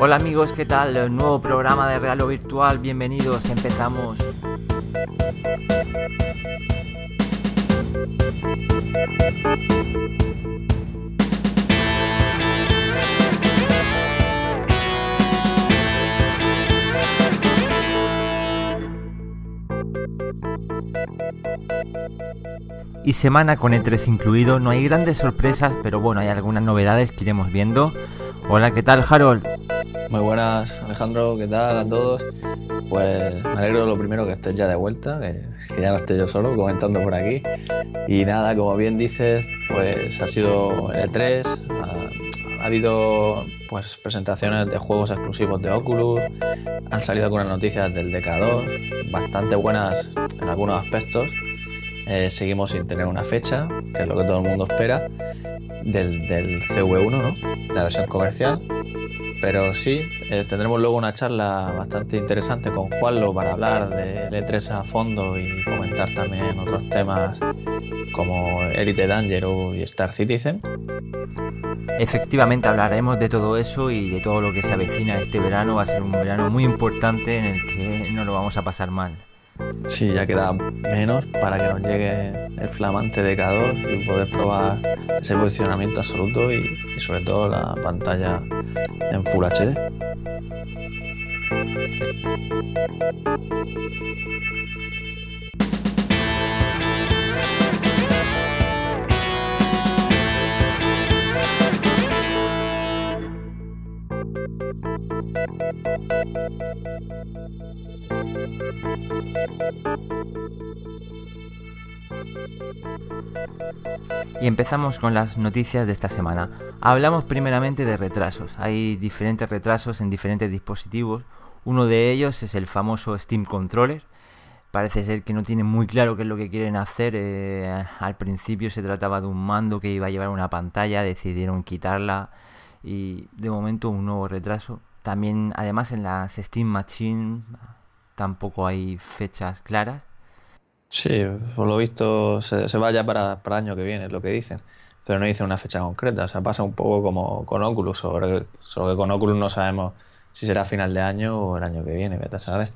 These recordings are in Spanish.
Hola amigos, ¿qué tal? Nuevo programa de Real o Virtual, bienvenidos, empezamos. Y semana con E3 incluido, no hay grandes sorpresas, pero bueno, hay algunas novedades que iremos viendo. Hola, ¿qué tal Harold? Muy buenas Alejandro, ¿qué tal a todos? Pues me alegro lo primero que estés ya de vuelta, que, ya no esté yo solo comentando por aquí. Y nada, como bien dices, pues ha sido el E3, ha, habido pues presentaciones de juegos exclusivos de Oculus, han salido algunas noticias del DK2, bastante buenas en algunos aspectos. Eh, seguimos sin tener una fecha, que es lo que todo el mundo espera, del, del CV1, ¿no? la versión comercial. Pero sí, eh, tendremos luego una charla bastante interesante con Juanlo para hablar de E3 a fondo y comentar también otros temas como Elite Dangerous y Star Citizen. Efectivamente hablaremos de todo eso y de todo lo que se avecina este verano. Va a ser un verano muy importante en el que no lo vamos a pasar mal. Sí, ya queda menos para que nos llegue el flamante DK2 y poder probar ese posicionamiento absoluto y, y sobre todo la pantalla în Full HD. Thank you. Y empezamos con las noticias de esta semana. Hablamos primeramente de retrasos. Hay diferentes retrasos en diferentes dispositivos. Uno de ellos es el famoso Steam Controller. Parece ser que no tienen muy claro qué es lo que quieren hacer. Eh, al principio se trataba de un mando que iba a llevar una pantalla, decidieron quitarla y de momento un nuevo retraso. También, además, en las Steam Machine tampoco hay fechas claras. Sí, por lo visto se, se va ya para, para el año que viene, es lo que dicen. Pero no dicen una fecha concreta. O sea, pasa un poco como con Oculus, sobre, solo que con Oculus no sabemos si será final de año o el año que viene, vete a saber.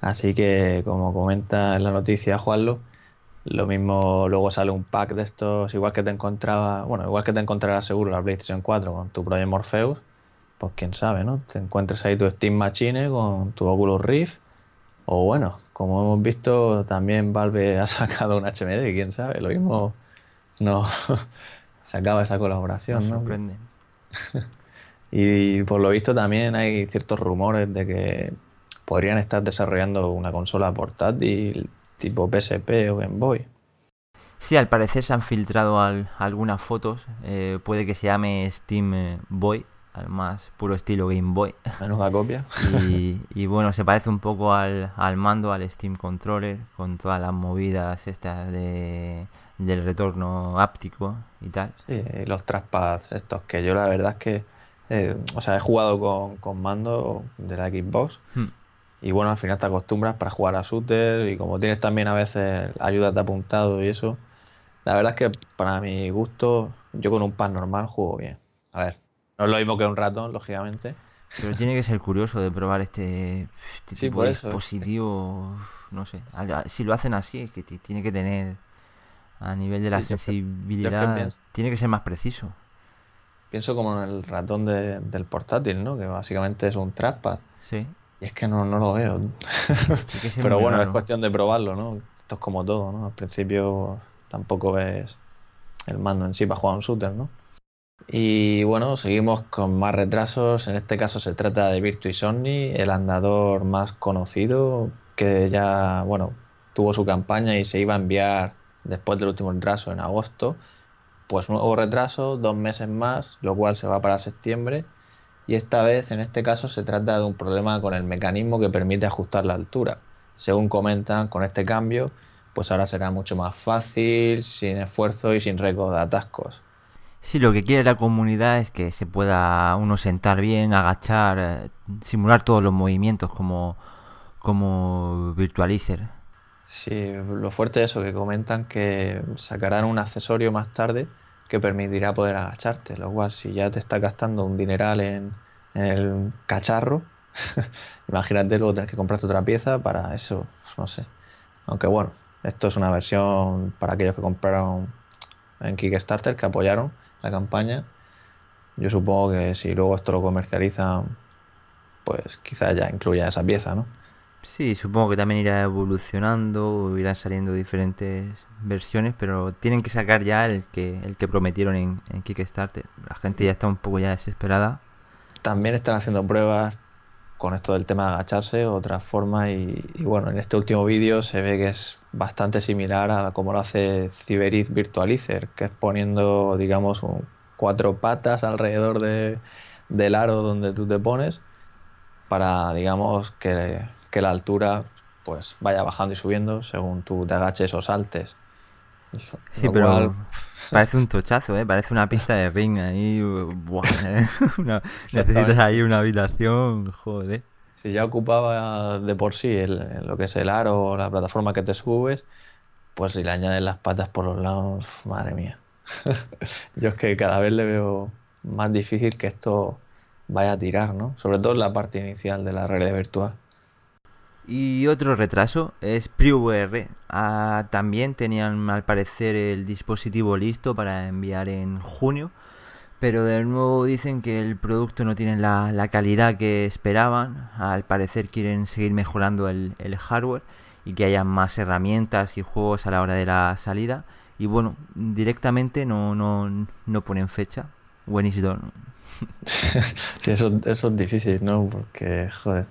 Así que, como comenta en la noticia Juanlo, lo mismo luego sale un pack de estos, igual que te encontraba, bueno, igual que te encontrarás seguro la PlayStation 4 con tu Project Morpheus, pues quién sabe, ¿no? Te encuentres ahí tu Steam Machine con tu Oculus Rift, o bueno, como hemos visto, también Valve ha sacado un HMD, quién sabe, lo mismo no se acaba esa colaboración, ¿no? sorprende. Y por lo visto también hay ciertos rumores de que podrían estar desarrollando una consola portátil tipo PSP o Game Boy. Sí, al parecer se han filtrado al- algunas fotos. eh, puede que se llame Steam eh, Boy, al más puro estilo Game Boy. Menuda copia. Y, y bueno, se parece un poco al, al mando, al Steam Controller, con todas las movidas estas de, del retorno áptico y tal. Sí, los trackpads estos que yo la verdad es que, eh, o sea, he jugado con, con mando de la Xbox Hmm. y bueno, al final te acostumbras para jugar a shooter y como tienes también a veces ayudas de apuntado y eso, la verdad es que para mi gusto yo con un pad normal juego bien. A ver, no es lo mismo que un ratón, lógicamente. Pero tiene que ser curioso de probar este, este Sí, tipo de eso. dispositivo. No sé. Si lo hacen así, es que ti- tiene que tener a nivel de la Sí, que- sensibilidad, tiene que ser más preciso. Pienso como en el ratón de- del portátil, ¿no? Que básicamente es un trackpad. Sí. Y es que no, no lo veo. Pero bueno, es cuestión de probarlo, ¿no? Esto es como todo, ¿no? Al principio tampoco ves el mando en sí para jugar un shooter, ¿no? Y bueno, seguimos con más retrasos. En este caso se trata de Virtua Insomni, el andador más conocido, que ya, bueno, tuvo su campaña y se iba a enviar después del último retraso en agosto. Pues nuevo retraso, dos meses más, lo cual se va para septiembre. Y esta vez, en este caso, se trata de un problema con el mecanismo que permite ajustar la altura. Según comentan, con este cambio, pues ahora será mucho más fácil, sin esfuerzo y sin récord de atascos. Sí, lo que quiere la comunidad es que se pueda uno sentar bien, agachar, eh, simular todos los movimientos como, como Virtualizer. Sí, lo fuerte es eso, que comentan que sacarán un accesorio más tarde que permitirá poder agacharte, lo cual si ya te está gastando un dineral en, en el cacharro, imagínate luego tener que comprarte otra pieza para eso, no sé. Aunque bueno, esto es una versión para aquellos que compraron en Kickstarter, que apoyaron la campaña. Yo supongo que si luego esto lo comercializan, pues quizás ya incluya esa pieza, ¿no? Sí, supongo que también irá evolucionando, irán saliendo diferentes versiones, pero tienen que sacar ya el que el que prometieron en, en Kickstarter. La gente ya está un poco ya desesperada. También están haciendo pruebas con esto del tema de agacharse, otra forma, y, y bueno, en este último vídeo se ve que es bastante similar a como lo hace Cyberiz Virtualizer, que es poniendo, digamos, un, cuatro patas alrededor de, del aro donde tú te pones para, digamos, que, que la altura pues vaya bajando y subiendo según tú te agaches o saltes. Sí, Lo pero cual- parece un tochazo, ¿eh? Parece una pista de ring ahí. buah, ¿eh? Una- necesitas ahí una habitación, joder. Si ya ocupaba de por sí el- lo que es el aro o la plataforma que te subes, pues si le añades las patas por los lados, madre mía. Yo es que cada vez le veo más difícil que esto vaya a tirar, ¿no? Sobre todo en la parte inicial de la realidad virtual. Y otro retraso es PriVR. Ah, también tenían al parecer el dispositivo listo para enviar en junio, pero de nuevo dicen que el producto no tiene la, calidad que esperaban. Al parecer quieren seguir mejorando el, el hardware y que haya más herramientas y juegos a la hora de la salida. Y bueno, directamente no, no, no ponen fecha. Done. Sí, eso, eso es difícil, ¿no? Porque, joder,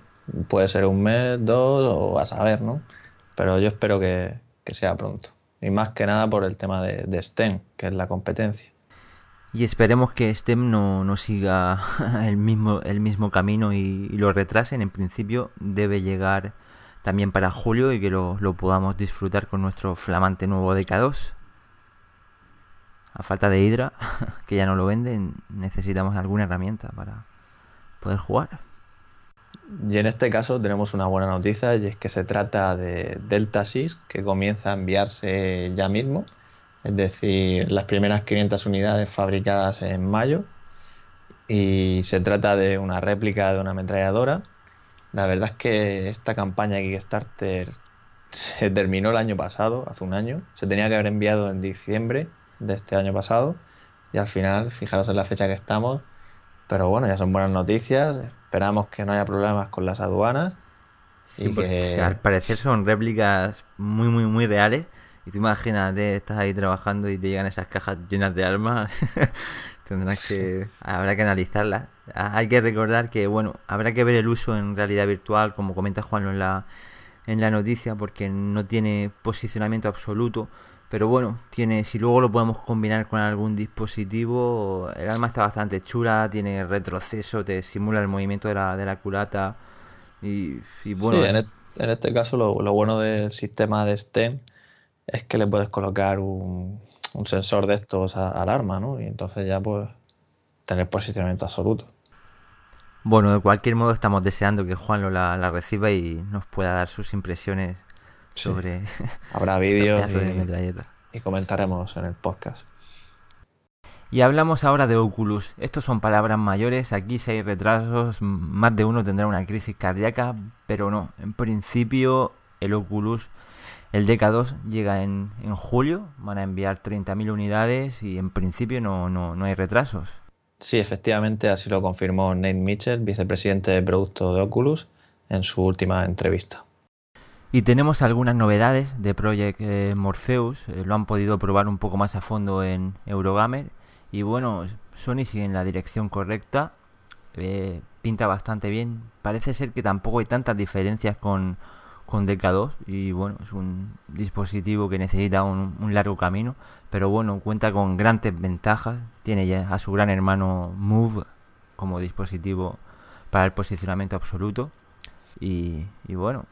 puede ser un mes, dos, o a saber, ¿no? Pero yo espero que, que sea pronto. Y más que nada por el tema de, de STEM, que es la competencia. Y esperemos que STEM no, no siga el mismo, el mismo camino y, y lo retrasen. En principio debe llegar también para julio y que lo, lo podamos disfrutar con nuestro flamante nuevo DK2. A falta de Hydra, que ya no lo venden, necesitamos alguna herramienta para poder jugar. Y en este caso tenemos una buena noticia y es que se trata de Delta Sys que comienza a enviarse ya mismo, es decir, las primeras 500 unidades fabricadas en mayo. Y se trata de una réplica de una ametralladora. La verdad es que esta campaña de Kickstarter se terminó el año pasado, hace un año, se tenía que haber enviado en diciembre de este año pasado. Y al final, fijaros en la fecha que estamos, pero bueno, ya son buenas noticias. Esperamos que no haya problemas con las aduanas. Sí, Y porque que- al parecer son réplicas muy, muy, muy reales. Y tú imagínate, estás ahí trabajando y te llegan esas cajas llenas de armas. Tendrás que. Habrá que analizarlas. Ah, Hay que recordar que, bueno, habrá que ver el uso en realidad virtual, como comenta Juan en la, en la noticia, porque no tiene posicionamiento absoluto. Pero bueno, tiene, si luego lo podemos combinar con algún dispositivo, el arma está bastante chula, tiene retroceso, te simula el movimiento de la, de la culata. Y, y bueno, Sí, en, este caso lo, lo bueno del sistema de STEM es que le puedes colocar un, un sensor de estos a- al arma, ¿no? Y entonces ya pues tener posicionamiento absoluto. Bueno, de cualquier modo estamos deseando que Juan lo la, la reciba y nos pueda dar sus impresiones Sí. Habrá vídeos y, comentaremos en el podcast. Y hablamos ahora de Oculus. Estos son palabras mayores, aquí si hay retrasos, más de uno tendrá una crisis cardíaca, pero no. En principio el Oculus, el DK2 llega en, en julio, van a enviar 30.000 unidades y en principio no, no, no hay retrasos. Sí, efectivamente, así lo confirmó Nate Mitchell, vicepresidente de producto de Oculus, en su última entrevista. Y tenemos algunas novedades de Project eh, Morpheus, eh, lo han podido probar un poco más a fondo en Eurogamer. Y bueno, Sony sigue en la dirección correcta, eh, pinta bastante bien, parece ser que tampoco hay tantas diferencias con, con DK2 y bueno, es un dispositivo que necesita un, un largo camino, pero bueno, cuenta con grandes ventajas, tiene ya a su gran hermano Move como dispositivo para el posicionamiento absoluto. Y, y bueno,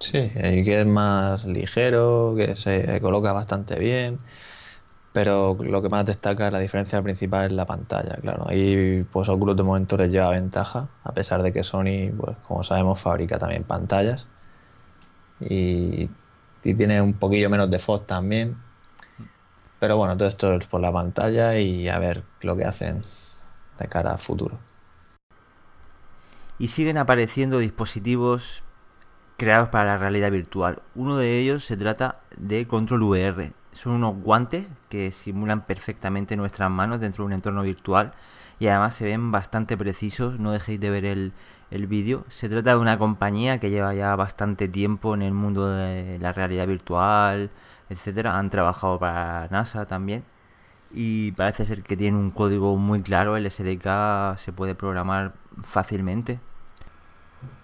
Sí, que es más ligero, que se coloca bastante bien, pero lo que más destaca, la diferencia principal es la pantalla, claro. Ahí pues Oculus de momento les lleva ventaja, a pesar de que Sony, pues como sabemos, fabrica también pantallas y, tiene un poquillo menos de FOV también. Pero bueno, todo esto es por la pantalla y a ver lo que hacen de cara a futuro. Y siguen apareciendo dispositivos creados para la realidad virtual. Uno de ellos se trata de Control VR. Son unos guantes que simulan perfectamente nuestras manos dentro de un entorno virtual y además se ven bastante precisos. No dejéis de ver el, el vídeo. Se trata de una compañía que lleva ya bastante tiempo en el mundo de la realidad virtual, etcétera. Han trabajado para NASA también. Y parece ser que tiene un código muy claro. El SDK se puede programar fácilmente.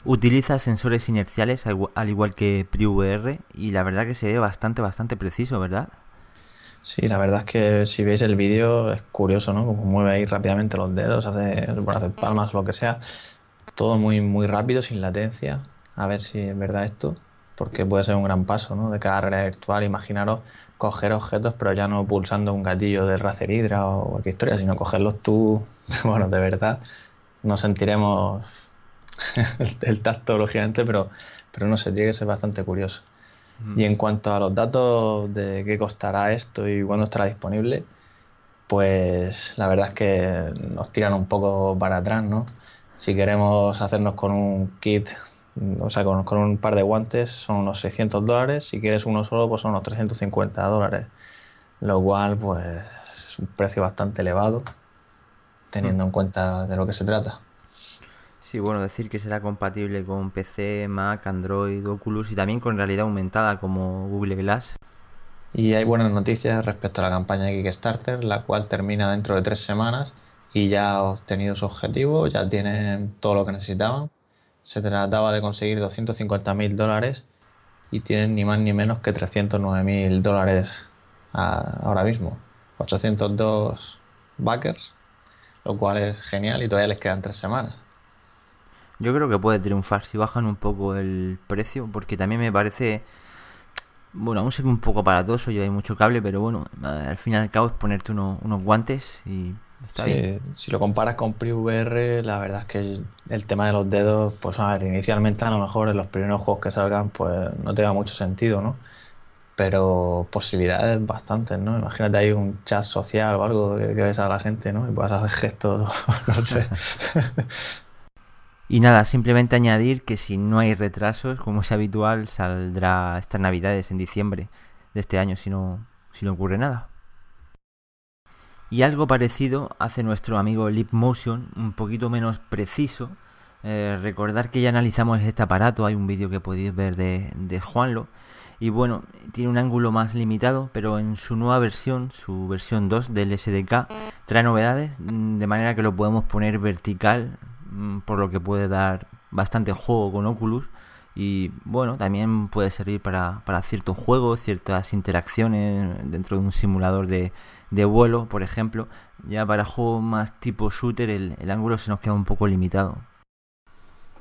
Utiliza sensores inerciales al igual que PriVR y la verdad que se ve bastante, bastante preciso, ¿verdad? Sí, la verdad es que si veis el vídeo es curioso, ¿no? Como mueve ahí rápidamente los dedos, hace, bueno, hace palmas lo que sea todo muy, muy rápido, sin latencia, a ver si es verdad esto, porque puede ser un gran paso ¿no? de cada realidad virtual. Imaginaros coger objetos, pero ya no pulsando un gatillo de Racer Hydra o cualquier historia, sino cogerlos tú, bueno, de verdad, nos sentiremos el, tacto, lógicamente, pero, pero no sé, tiene que ser bastante curioso. Mm. Y en cuanto a los datos de qué costará esto y cuándo estará disponible, pues la verdad es que nos tiran un poco para atrás, ¿no? Si queremos hacernos con un kit, o sea, con, un par de guantes, son unos 600 dólares. Si quieres uno solo, pues son unos 350 dólares. Lo cual, pues, es un precio bastante elevado, teniendo en cuenta de lo que se trata. Sí, bueno, decir que será compatible con PC, Mac, Android, Oculus y también con realidad aumentada como Google Glass. Y hay buenas noticias respecto a la campaña de Kickstarter, la cual termina dentro de tres semanas y ya ha obtenido su objetivo, ya tienen todo lo que necesitaban. Se trataba de conseguir 250 mil dólares y tienen ni más ni menos que 309 mil dólares ahora mismo. 802 backers, lo cual es genial y todavía les quedan tres semanas. Yo creo que puede triunfar si bajan un poco el precio, porque también me parece, bueno, aún sé que un poco aparatoso y hay mucho cable, pero bueno, al fin y al cabo es ponerte unos guantes y si lo comparas con PriVR, la verdad es que el, tema de los dedos, pues a ver, inicialmente a lo mejor en los primeros juegos que salgan, pues no tenga mucho sentido, ¿no? Pero posibilidades bastantes, ¿no? Imagínate ahí un chat social o algo que, ves a la gente, ¿no? Y puedas hacer gestos, no sé. Y nada, simplemente añadir que si no hay retrasos, como es habitual, saldrá estas navidades en diciembre de este año, si no, si no ocurre nada. Y algo parecido hace nuestro amigo Leap Motion, un poquito menos preciso. Eh, recordar que ya analizamos este aparato, hay un vídeo que podéis ver de, de Juanlo. Y bueno, tiene un ángulo más limitado, pero en su nueva versión, su versión 2 del SDK, trae novedades, mm, de manera que lo podemos poner vertical, por lo que puede dar bastante juego con Oculus. Y bueno, también puede servir para, para ciertos juegos, ciertas interacciones dentro de un simulador de, de vuelo, por ejemplo, ya para juegos más tipo shooter el, ángulo se nos queda un poco limitado.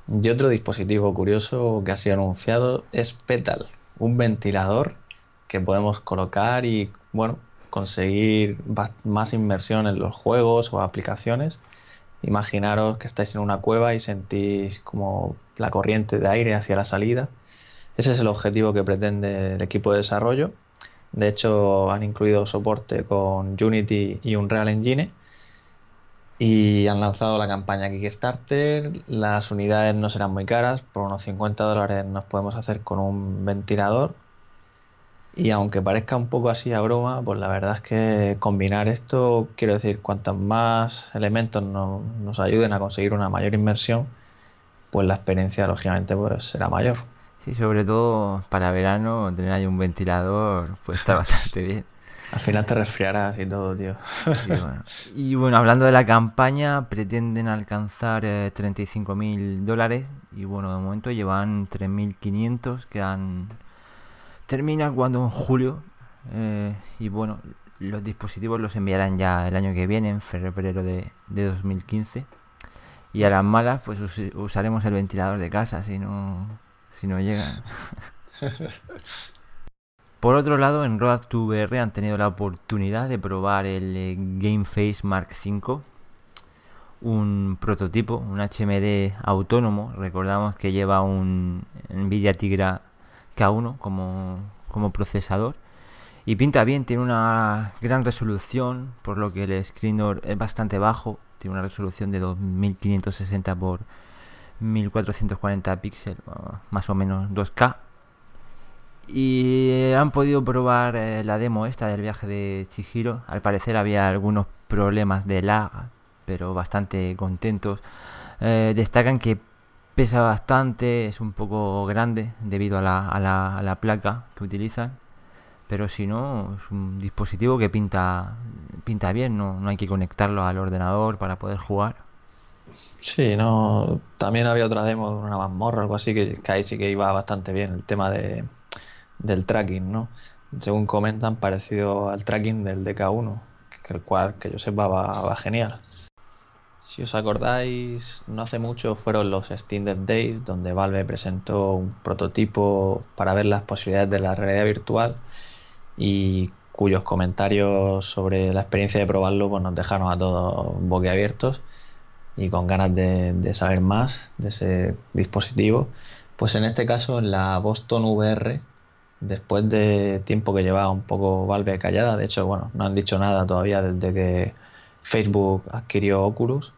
Y otro dispositivo curioso que ha sido anunciado es Petal, un ventilador que podemos colocar y bueno, conseguir más inmersión en los juegos o aplicaciones. Imaginaros que estáis en una cueva y sentís como la corriente de aire hacia la salida. Ese es el objetivo que pretende el equipo de desarrollo de hecho, han incluido soporte con Unity y Unreal Engine y han lanzado la campaña Kickstarter. Las unidades no serán muy caras, por unos 50 dólares nos podemos hacer con un ventilador. Y aunque parezca un poco así a broma, pues la verdad es que combinar esto, quiero decir, cuantos más elementos nos ayuden a conseguir una mayor inmersión, pues la experiencia lógicamente pues será mayor. Sí, sobre todo para verano, tener ahí un ventilador, pues está bastante bien. Al final te resfriarás y todo, tío. Y bueno, hablando de la campaña, pretenden alcanzar 35 eh, mil dólares y bueno, de momento llevan 3.500 que han... Termina cuando en julio eh, y bueno, los dispositivos los enviarán ya el año que viene, en febrero de, de 2015. Y a las malas, pues usaremos el ventilador de casa, si no si no llegan. Por otro lado, en Road to VR han tenido la oportunidad de probar el eh, Game Face Mark V, un prototipo, un HMD autónomo. Recordamos que lleva un Nvidia Tigra K1 como, como procesador. Y pinta bien, tiene una gran resolución, por lo que el screen es bastante bajo. Tiene una resolución de 2560 por 1440 píxeles, más o menos 2K. Y han podido probar eh, la demo esta del viaje de Chihiro. Al parecer había algunos problemas de lag, pero bastante contentos. Eh, destacan que pesa bastante, es un poco grande debido a la, a la, a la placa que utilizan. Pero si no, es un dispositivo que pinta, pinta bien, no, no hay que conectarlo al ordenador para poder jugar. Sí, no. También había otra demo de una mazmorra o algo así que, ahí sí que iba bastante bien el tema de, del tracking, ¿no? Según comentan, parecido al tracking del DK1, que el cual, que yo sepa, va, va genial. Si os acordáis, no hace mucho fueron los Steam Dev Days, donde Valve presentó un prototipo para ver las posibilidades de la realidad virtual y cuyos comentarios sobre la experiencia de probarlo pues, nos dejaron a todos boquiabiertos y con ganas de, de saber más de ese dispositivo. Pues en este caso, en la Boston VR, después de tiempo que llevaba un poco Valve callada, de hecho, bueno, no han dicho nada todavía desde que Facebook adquirió Oculus,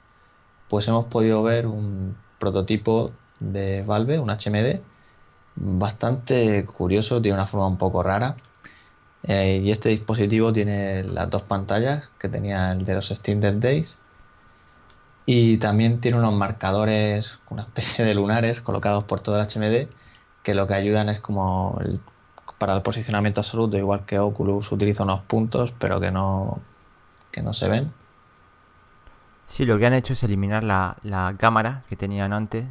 pues hemos podido ver un prototipo de Valve, un HMD, bastante curioso, tiene una forma un poco rara. Eh, y este dispositivo tiene las dos pantallas que tenía el de los Steam Dev Days. Y también tiene unos marcadores, una especie de lunares colocados por todo el HMD, que lo que ayudan es como el para el posicionamiento absoluto, igual que Oculus utiliza unos puntos, pero que no, que no se ven. Sí, lo que han hecho es eliminar la, la cámara que tenían antes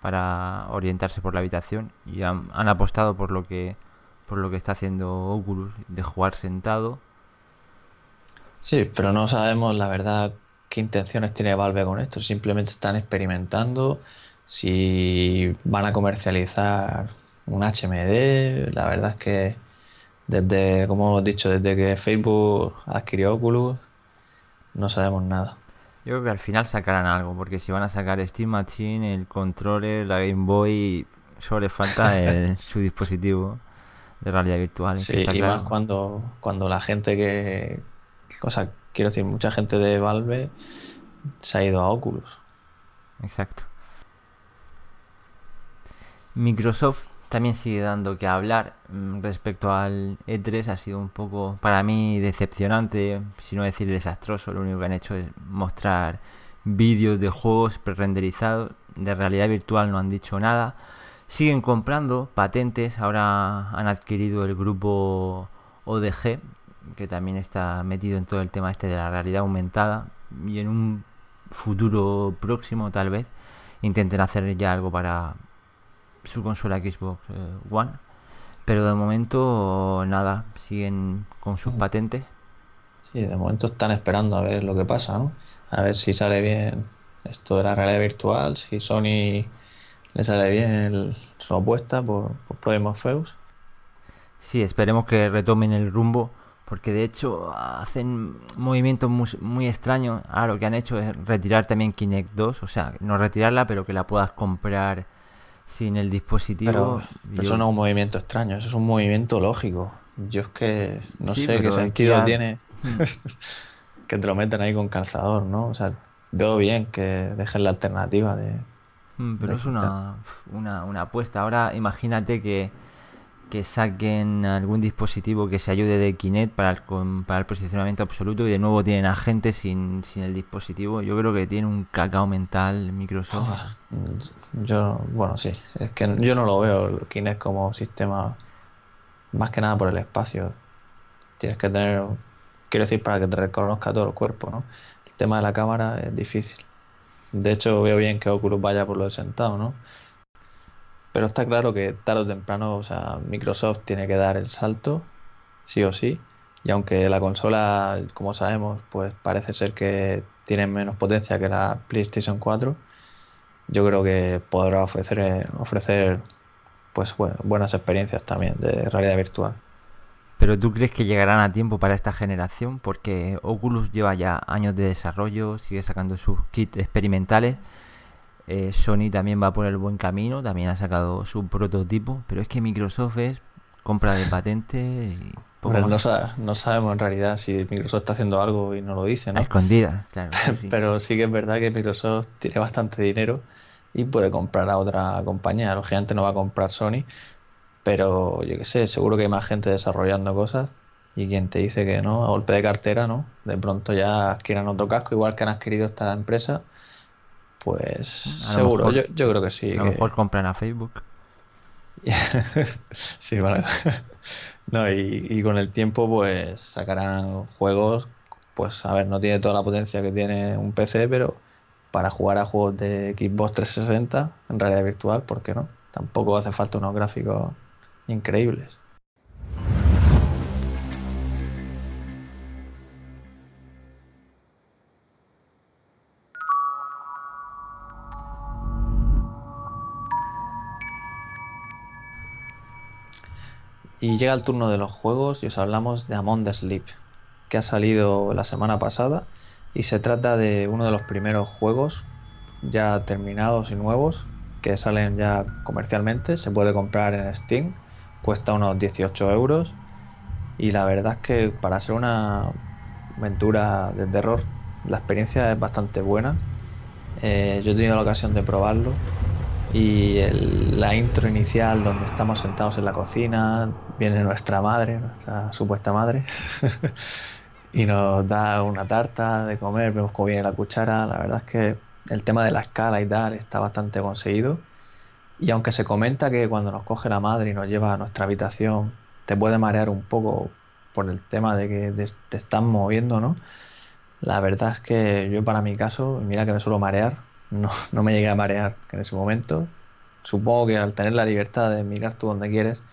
para orientarse por la habitación y han, apostado por lo que por lo que está haciendo Oculus de jugar sentado. Sí, pero no sabemos la verdad qué intenciones tiene Valve con esto. Simplemente están experimentando si van a comercializar un HMD. La verdad es que desde, como hemos dicho, desde que Facebook adquirió Oculus, no sabemos nada. Yo creo que al final sacarán algo, porque si van a sacar Steam Machine, el controller, la Game Boy, solo les falta el, su dispositivo de realidad virtual. Sí, y claro. más cuando, cuando la gente que, o sea, quiero decir, mucha gente de Valve se ha ido a Oculus. Exacto. Microsoft también sigue dando que hablar mm, respecto al E3 ha sido un poco para mí decepcionante si no decir desastroso. Lo único que han hecho es mostrar vídeos de juegos pre-renderizados. De realidad virtual no han dicho nada. Siguen comprando patentes. Ahora han adquirido el grupo ODG que también está metido en todo el tema este de la realidad aumentada. Y en un futuro próximo tal vez intenten hacer ya algo para su consola Xbox eh, One. Pero de momento nada, siguen con sus patentes. Sí, de momento están esperando a ver lo que pasa, ¿no? A ver si sale bien esto de la realidad virtual, si Sony le sale bien su apuesta por, por Project Feus. Sí, esperemos que retomen el rumbo, porque de hecho hacen movimientos muy, muy, extraños. Ahora lo que han hecho es retirar también Kinect 2, o sea, no retirarla, pero que la puedas comprar sin el dispositivo. Pero, pero yo... eso no es un movimiento extraño, eso es un movimiento lógico. Yo es que no sí, sé qué sentido ya... tiene que te lo metan ahí con calzador, ¿no? O sea, veo bien que dejen la alternativa de. Pero de es una, una, una apuesta. Ahora imagínate que, que saquen algún dispositivo que se ayude de Kinect para el, para el posicionamiento absoluto y de nuevo tienen a gente sin, sin el dispositivo. Yo creo que tiene un cacao mental Microsoft. Yo, bueno, sí, es que yo no lo veo el Kinect como sistema más que nada por el espacio. Tienes que tener, quiero decir, para que te reconozca todo el cuerpo, ¿no? El tema de la cámara es difícil. De hecho, veo bien que Oculus vaya por lo de sentado, ¿no? Pero está claro que tarde o temprano, o sea, Microsoft tiene que dar el salto, sí o sí. Y aunque la consola, como sabemos, pues parece ser que tiene menos potencia que la PlayStation 4, yo creo que podrá ofrecer, ofrecer pues bueno, buenas experiencias también de realidad virtual. Pero tú crees que llegarán a tiempo para esta generación? Porque Oculus lleva ya años de desarrollo, sigue sacando sus kits experimentales. Eh, Sony también va por el buen camino, también ha sacado su prototipo, pero es que Microsoft es compra de patente y no, sa no, sabemos en realidad si Microsoft está haciendo algo y no lo dice, ¿no? A escondidas, claro. Sí. pero sí que es verdad que Microsoft tiene bastante dinero y puede comprar a otra compañía. Lógicamente no va a comprar Sony, pero yo qué sé, seguro que hay más gente desarrollando cosas y quien te dice que no, a golpe de cartera, ¿no? De pronto ya adquieran otro casco, igual que han adquirido esta empresa, pues seguro, yo, creo que sí. A lo mejor compran a Facebook. sí, bueno. no, y, y, con el tiempo pues sacarán juegos, pues a ver, no tiene toda la potencia que tiene un PC, pero para jugar a juegos de Xbox 360 en realidad virtual, ¿por qué no? Tampoco hace falta unos gráficos increíbles. Y llega el turno de los juegos y os hablamos de Among the Sleep, que ha salido la semana pasada y se trata de uno de los primeros juegos ya terminados y nuevos que salen ya comercialmente. Se puede comprar en Steam, cuesta unos 18 euros y la verdad es que para ser una aventura de terror la experiencia es bastante buena. Eh, yo he tenido la ocasión de probarlo y la intro inicial donde estamos sentados en la cocina, viene nuestra madre, nuestra supuesta madre, y nos da una tarta de comer, vemos cómo viene la cuchara, la verdad es que el tema de la escala y tal está bastante conseguido. Y aunque se comenta que cuando nos coge la madre y nos lleva a nuestra habitación, te puede marear un poco por el tema de que te están moviendo, ¿no? La verdad es que yo para mi caso, mira que me suelo marear, no, no me llegué a marear en ese momento. Supongo que al tener la libertad de mirar tú donde quieres,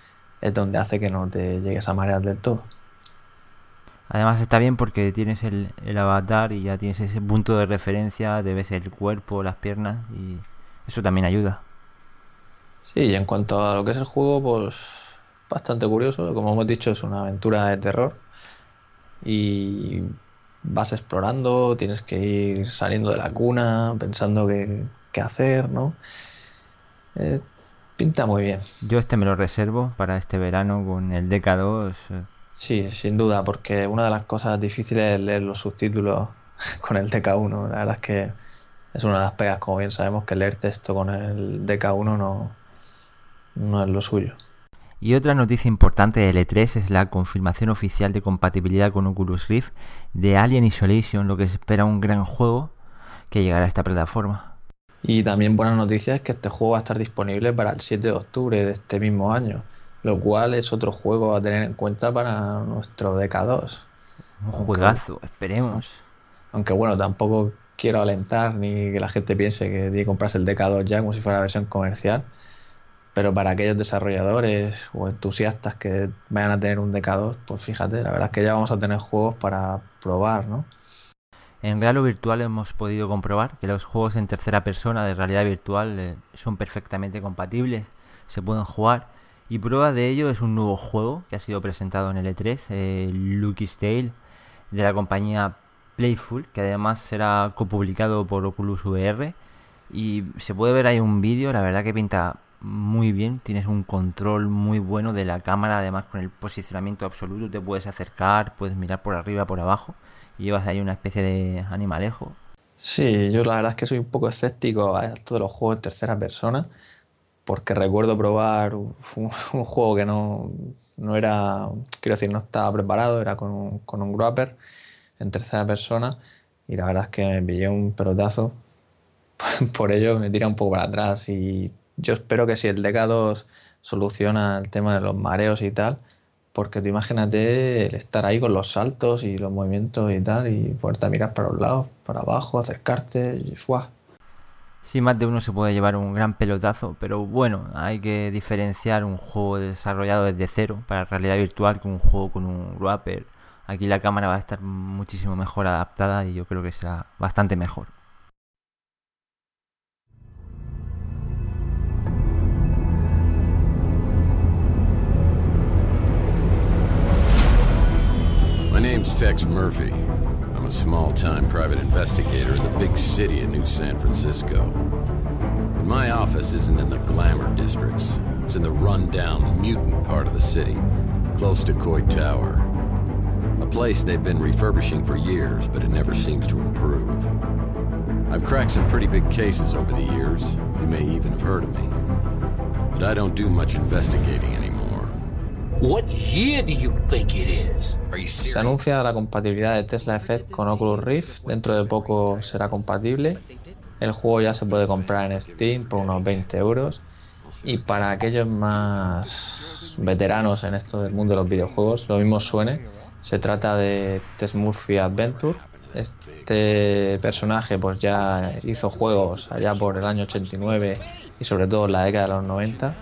es donde hace que no te llegues a marear del todo. Además está bien porque tienes el, el, avatar y ya tienes ese punto de referencia, de ves el cuerpo, las piernas y eso también ayuda. Sí, y en cuanto a lo que es el juego, pues bastante curioso. Como hemos dicho, es una aventura de terror y vas explorando, tienes que ir saliendo de la cuna, pensando qué, qué hacer, ¿no? Eh, pinta muy bien. Yo este me lo reservo para este verano con el DK2. Sí, sin duda, porque una de las cosas difíciles es leer los subtítulos con el DK1. La verdad es que es una de las pegas, como bien sabemos, que leer texto con el DK1 no, no es lo suyo. Y otra noticia importante de L3 es la confirmación oficial de compatibilidad con Oculus Rift de Alien Isolation, lo que se espera un gran juego que llegará a esta plataforma. Y también buena noticia es que este juego va a estar disponible para el 7 de octubre de este mismo año, lo cual es otro juego a tener en cuenta para nuestro DK2. Un juegazo, esperemos. Aunque bueno, tampoco quiero alentar ni que la gente piense que tiene que comprarse el DK2 ya como si fuera la versión comercial pero para aquellos desarrolladores o entusiastas que vayan a tener un DK2, pues fíjate, la verdad es que ya vamos a tener juegos para probar, ¿no? En real o virtual hemos podido comprobar que los juegos en tercera persona de realidad virtual eh, son perfectamente compatibles, se pueden jugar y prueba de ello es un nuevo juego que ha sido presentado en el E3, eh, Lucky's Tale, de la compañía Playful, que además será copublicado por Oculus VR y se puede ver ahí un vídeo, la verdad que pinta muy bien, tienes un control muy bueno de la cámara, además con el posicionamiento absoluto te puedes acercar, puedes mirar por arriba, por abajo y llevas ahí una especie de animalejo. Sí, yo la verdad es que soy un poco escéptico a de los juegos en tercera persona, porque recuerdo probar un, juego que no, no, era, quiero decir, no estaba preparado, era con un, con un grapper en tercera persona y la verdad es que me pillé un pelotazo, por ello me tira un poco para atrás y yo espero que si el DK2 soluciona el tema de los mareos y tal, porque tú imagínate el estar ahí con los saltos y los movimientos y tal, y poderte mirar para un lado, para abajo, acercarte, y ¡fuah! Sí, más de uno se puede llevar un gran pelotazo, pero bueno, hay que diferenciar un juego desarrollado desde cero para realidad virtual que un juego con un wrapper. Aquí la cámara va a estar muchísimo mejor adaptada y yo creo que será bastante mejor. My name's Tex Murphy. I'm a small time private investigator in the big city of New San Francisco. But my office isn't in the glamour districts, it's in the rundown, mutant part of the city, close to Coy Tower. A place they've been refurbishing for years, but it never seems to improve. I've cracked some pretty big cases over the years. You may even have heard of me. But I don't do much investigating anymore. Se anuncia la compatibilidad de Tesla Effect con Oculus Rift. Dentro de poco será compatible. El juego ya se puede comprar en Steam por unos 20 euros. Y para aquellos más veteranos en esto del mundo de los videojuegos, lo mismo suene. Se trata de Tess Murphy Adventure. Este personaje pues ya hizo juegos allá por el año 89 y sobre todo en la década de los 90.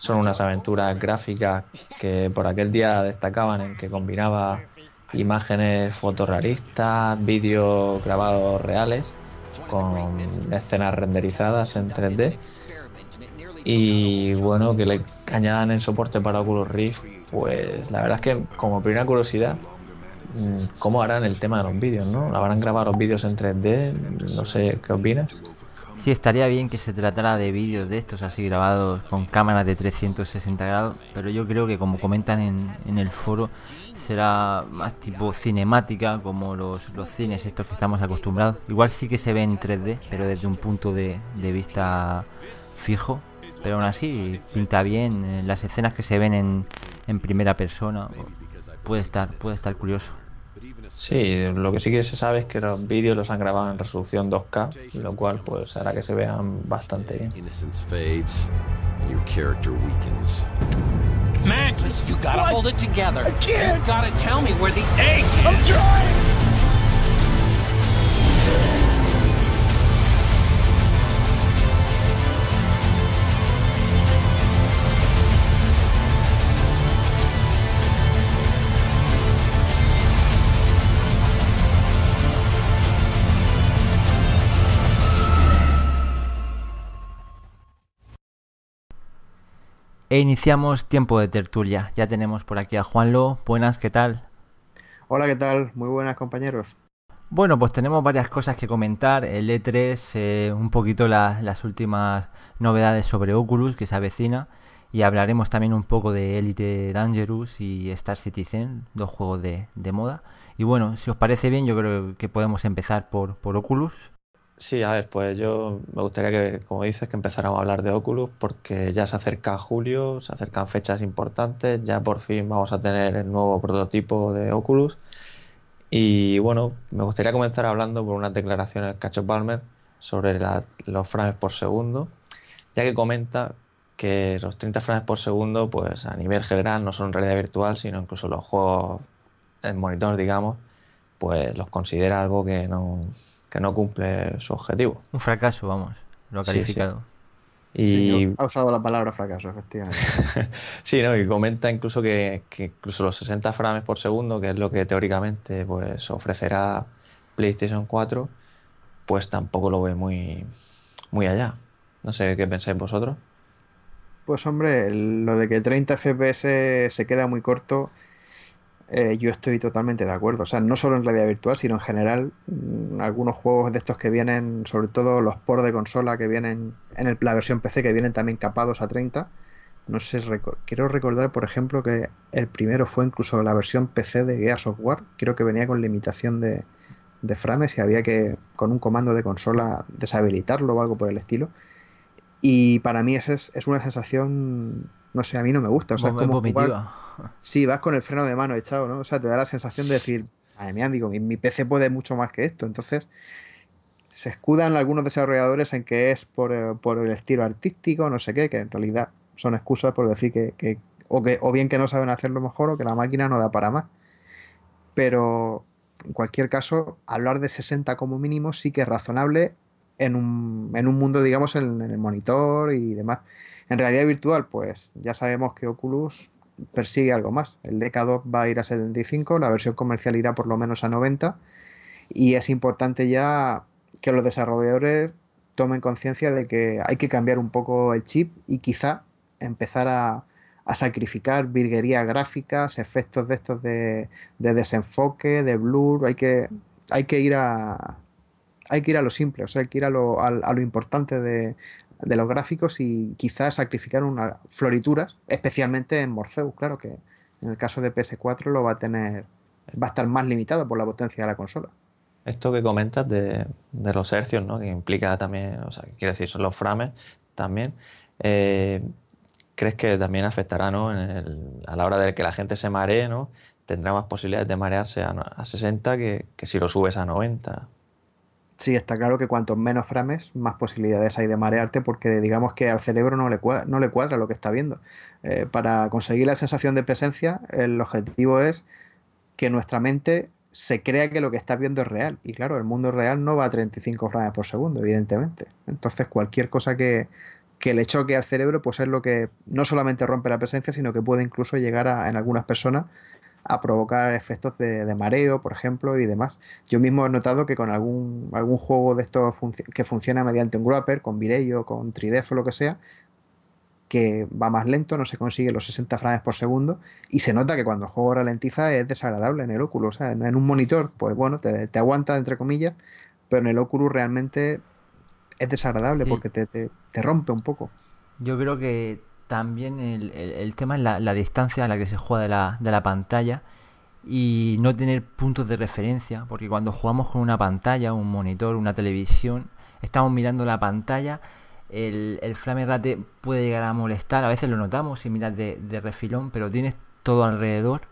Son unas aventuras gráficas que por aquel día destacaban en que combinaba imágenes fotorrealistas, vídeos grabados reales con escenas renderizadas en 3D y bueno que le añadan el soporte para Oculus Rift pues la verdad es que como primera curiosidad mm, cómo harán el tema de los vídeos no habrán grabado los vídeos en 3D no sé qué opinas Sí, estaría bien que se tratara de vídeos de estos así grabados con cámaras de 360 grados, pero yo creo que como comentan en, en el foro será más tipo cinemática como los, los cines estos que estamos acostumbrados. Igual sí que se ve en 3D, pero desde un punto de, de vista fijo, pero aún así pinta bien eh, las escenas que se ven en, en primera persona. Puede estar, puede estar curioso. Sí, lo que sí que se sabe es que los vídeos los han grabado en resolución 2K, lo cual pues hará que se vean bastante bien. Magnus, you gotta hold it together. I can't. You gotta tell me where the egg is. I'm E iniciamos tiempo de tertulia. Ya tenemos por aquí a Juanlo. Buenas, ¿qué tal? Hola, ¿qué tal? Muy buenas compañeros. Bueno, pues tenemos varias cosas que comentar. El E3, eh, un poquito la- las últimas novedades sobre Oculus que se avecina. Y hablaremos también un poco de Elite Dangerous y Star Citizen, dos juegos de, de moda. Y bueno, si os parece bien, yo creo que podemos empezar por, por Oculus. Sí, a ver, pues yo me gustaría que, como dices, que empezáramos a hablar de Oculus porque ya se acerca julio, se acercan fechas importantes, ya por fin vamos a tener el nuevo prototipo de Oculus. Y bueno, me gustaría comenzar hablando por unas declaraciones de Cacho Palmer sobre la- los frames por segundo, ya que comenta que los 30 frames por segundo, pues a nivel general no son realidad virtual, sino incluso los juegos en monitor, digamos, pues los considera algo que no, que no cumple su objetivo. Un fracaso, vamos, lo ha Sí, sí. calificado. Y Sí, ha usado la palabra fracaso, efectivamente. Sí, ¿no? Y comenta incluso que, que incluso los 60 frames por segundo, que es lo que teóricamente pues ofrecerá PlayStation 4, pues tampoco lo ve muy, muy allá. No sé qué pensáis vosotros. Pues hombre, lo de que 30 FPS se queda muy corto, eh, yo estoy totalmente de acuerdo. O sea, no solo en realidad virtual, sino en general, mm, algunos juegos de estos que vienen, sobre todo los por de consola que vienen en el- la versión PC, que vienen también capados a 30. No sé, reco- quiero recordar, por ejemplo, que el primero fue incluso la versión PC de Gears of War. Creo que venía con limitación de, de frames y había que, con un comando de consola, deshabilitarlo o algo por el estilo. Y para mí esa es, es una sensación, no sé, a mí no me gusta. O sea, es como jugar-. Sí, vas con el freno de mano echado, ¿no? O sea, te da la sensación de decir, madre mía, digo, mi, mi PC puede mucho más que esto. Entonces, se escudan algunos desarrolladores en que es por, eh, por el estilo artístico, no sé qué, que en realidad son excusas por decir que, que- o que, o bien que no saben hacerlo mejor o que la máquina no da para más. Pero en cualquier caso, hablar de 60 como mínimo sí que es razonable en un, en un mundo, digamos, en, en el monitor y demás. En realidad virtual, pues ya sabemos que Oculus persigue algo más. El DK2 va a ir a 75, la versión comercial irá por lo menos a 90 y es importante ya que los desarrolladores tomen conciencia de que hay que cambiar un poco el chip y quizá empezar a, sacrificar virguerías gráficas, efectos de estos de, de desenfoque, de blur, hay que, hay que ir a hay que ir a lo simple, o sea, hay que ir a lo, a lo importante de, de los gráficos y quizás sacrificar unas florituras, especialmente en Morpheus, claro que en el caso de PS4 lo va a tener, va a estar más limitado por la potencia de la consola. esto que comentas de, los hercios, ¿no? que implica también, o sea, quiero decir, son los frames también, eh, ¿crees que también afectará ¿no? a la hora de que la gente se maree, ¿no? tendrá más posibilidades de marearse a, 60 que, que si lo subes a 90? Sí, está claro que cuantos menos frames, más posibilidades hay de marearte porque digamos que al cerebro no le cuadra, no le cuadra lo que está viendo. Eh, para conseguir la sensación de presencia, el objetivo es que nuestra mente se crea que lo que está viendo es real. Y claro, el mundo real no va a 35 frames por segundo, evidentemente. Entonces cualquier cosa que, le choque al cerebro, pues es lo que no solamente rompe la presencia, sino que puede incluso llegar a, en algunas personas a provocar efectos de, mareo, por ejemplo, y demás. Yo mismo he notado que con algún, algún juego de estos que funciona mediante un grapper, con Vireo, con Tridef o lo que sea, que va más lento, no se consigue los 60 frames por segundo, y se nota que cuando el juego ralentiza es desagradable en el Oculus. O sea, en un monitor, pues bueno, te, aguanta, entre comillas, pero en el Oculus realmente es desagradable porque te, te, te rompe un poco. Yo creo que también el, el, tema es la, distancia a la que se juega de la, de la pantalla y no tener puntos de referencia, porque cuando jugamos con una pantalla, un monitor, una televisión, estamos mirando la pantalla, el, el frame rate puede llegar a molestar, a veces lo notamos si miras de, de refilón, pero tienes todo alrededor,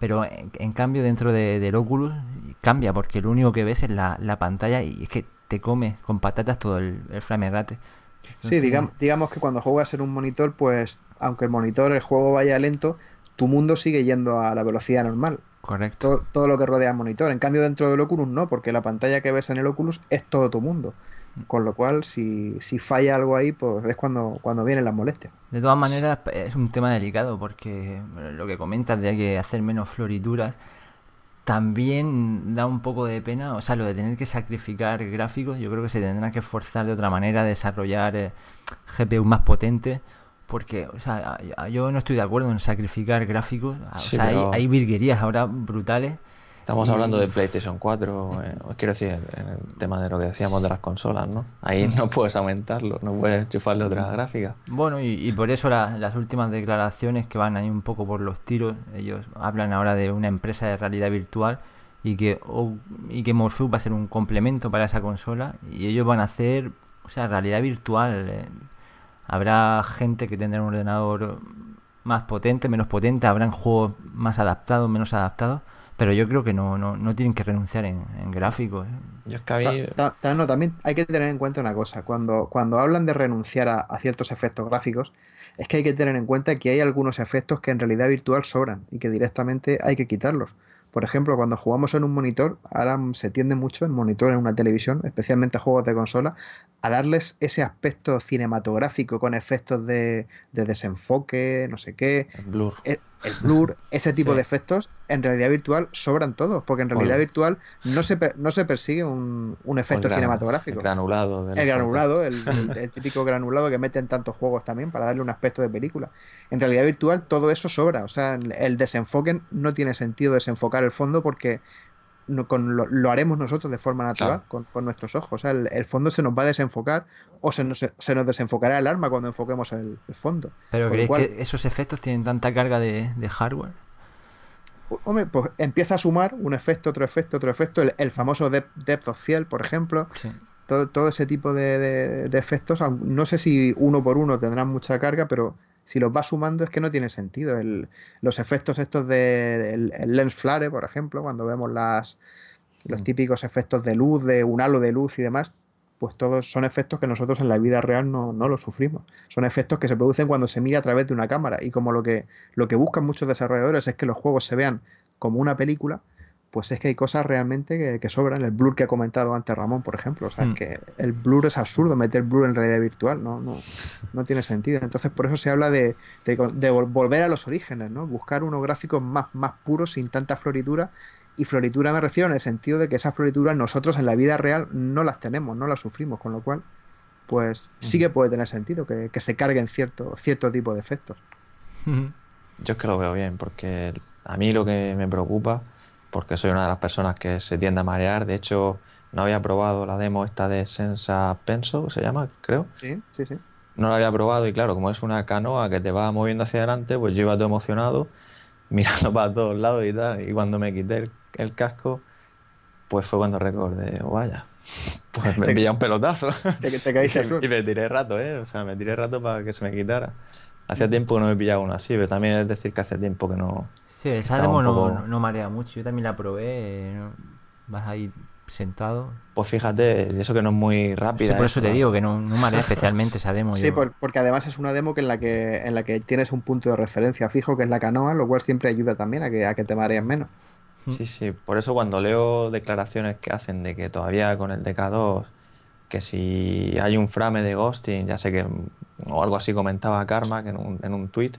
pero en, cambio dentro de, del Oculus cambia, porque lo único que ves es la, la pantalla y es que te come con patatas todo el, el frame rate. Sí, digamos, digamos que cuando juegas en un monitor, pues aunque el monitor, el juego vaya lento, tu mundo sigue yendo a la velocidad normal. Correcto. Todo, lo que rodea al monitor. En cambio, dentro del Oculus no, porque la pantalla que ves en el Oculus es todo tu mundo. Con lo cual, si, si falla algo ahí, pues es cuando, cuando vienen las molestias. De todas maneras, es un tema delicado, porque lo que comentas de que hacer menos florituras también da un poco de pena, o sea, lo de tener que sacrificar gráficos, yo creo que se tendrá que esforzar de otra manera, desarrollar eh, GPU más potentes, porque, o sea, yo no estoy de acuerdo en sacrificar gráficos, o sea, hay, hay virguerías ahora brutales Estamos hablando de PlayStation 4, eh, quiero decir, en el tema de lo que decíamos de las consolas, ¿no? Ahí no puedes aumentarlo, no puedes chufarle otras gráficas. Bueno, y, por eso las últimas declaraciones que van ahí un poco por los tiros, ellos hablan ahora de una empresa de realidad virtual y que, y que Morpheus va a ser un complemento para esa consola y ellos van a hacer, o sea, realidad virtual. Eh, habrá gente que tendrá un ordenador más potente, menos potente, habrán juegos más adaptados, menos adaptados pero yo creo que no, no, no tienen que renunciar en, gráficos. ¿eh? Yo es no, también hay que tener en cuenta una cosa. Cuando, cuando hablan de renunciar a, ciertos efectos gráficos, es que hay que tener en cuenta que hay algunos efectos que en realidad virtual sobran y que directamente hay que quitarlos. Por ejemplo, cuando jugamos en un monitor, ahora se tiende mucho en monitor en una televisión, especialmente a juegos de consola, a darles ese aspecto cinematográfico con efectos de, de desenfoque, no sé qué. Blur. E, el blur, ese tipo de efectos, en realidad virtual sobran todos, porque en realidad virtual no se, no se persigue un, efecto cinematográfico. El granulado. El granulado, el, típico granulado que meten tantos juegos también para darle un aspecto de película. En realidad virtual todo eso sobra, o sea, el desenfoque no tiene sentido desenfocar el fondo porque con lo, haremos nosotros de forma natural, con, nuestros ojos. O sea, el, fondo se nos va a desenfocar o se nos, se nos desenfocará el arma cuando enfoquemos el, fondo. ¿Pero creéis que esos efectos tienen tanta carga de, hardware? Hombre, pues empieza a sumar un efecto, otro efecto, otro efecto. El, famoso depth, of field, por ejemplo. Todo, todo, ese tipo de, de, efectos, no sé si uno por uno tendrán mucha carga, pero si los vas sumando es que no tiene sentido. los efectos estos de, lens flare, por ejemplo, cuando vemos las, los mm. típicos efectos de luz, de un halo de luz y demás, pues todos son efectos que nosotros en la vida real no, no los sufrimos. Son efectos que se producen cuando se mira a través de una cámara. Y como lo que, lo que buscan muchos desarrolladores es que los juegos se vean como una película, pues es que hay cosas realmente que, sobran. El blur que ha comentado antes Ramón, por ejemplo. O sea, hmm. que el blur es absurdo, meter blur en realidad virtual, no, no, no tiene sentido. Entonces, por eso se habla de, de, volver a los orígenes, ¿no? Buscar unos gráficos más, más puros, sin tanta floritura. Y floritura me refiero en el sentido de que esas florituras nosotros en la vida real no las tenemos, no las sufrimos, con lo cual, pues sí que puede tener sentido que, que se carguen cierto, cierto tipo de efectos. Yo es que lo veo bien, porque a mí lo que me preocupa porque soy una de las personas que se tiende a marear. De hecho, no había probado la demo esta de Sensa Penso, se llama, creo. Sí, sí, sí. No la había probado y claro, como es una canoa que te va moviendo hacia adelante, pues yo iba todo emocionado, mirando para todos lados y tal. Y cuando me quité el, casco, pues fue cuando recordé, oh, vaya, pues me pillado un pelotazo. Te, te caíste y, y me tiré rato, ¿eh? O sea, me tiré rato para que se me quitara. Hacía tiempo que no me pillaba uno así, pero también es decir que hace tiempo que no. Sí, esa demo no, no, marea mucho. Yo también la probé. ¿no? Vas ahí sentado. Pues fíjate, eso que no es muy rápida. Sí, por eso te digo que no, no marea especialmente esa demo. Sí, por, porque además es una demo que en la que en la que tienes un punto de referencia fijo, que es la canoa, lo cual siempre ayuda también a que, a que te marees menos. Sí, sí, por eso cuando leo declaraciones que hacen de que todavía con el DK2, que si hay un frame de ghosting, ya sé que, o algo así comentaba Karma que en un, en un tweet.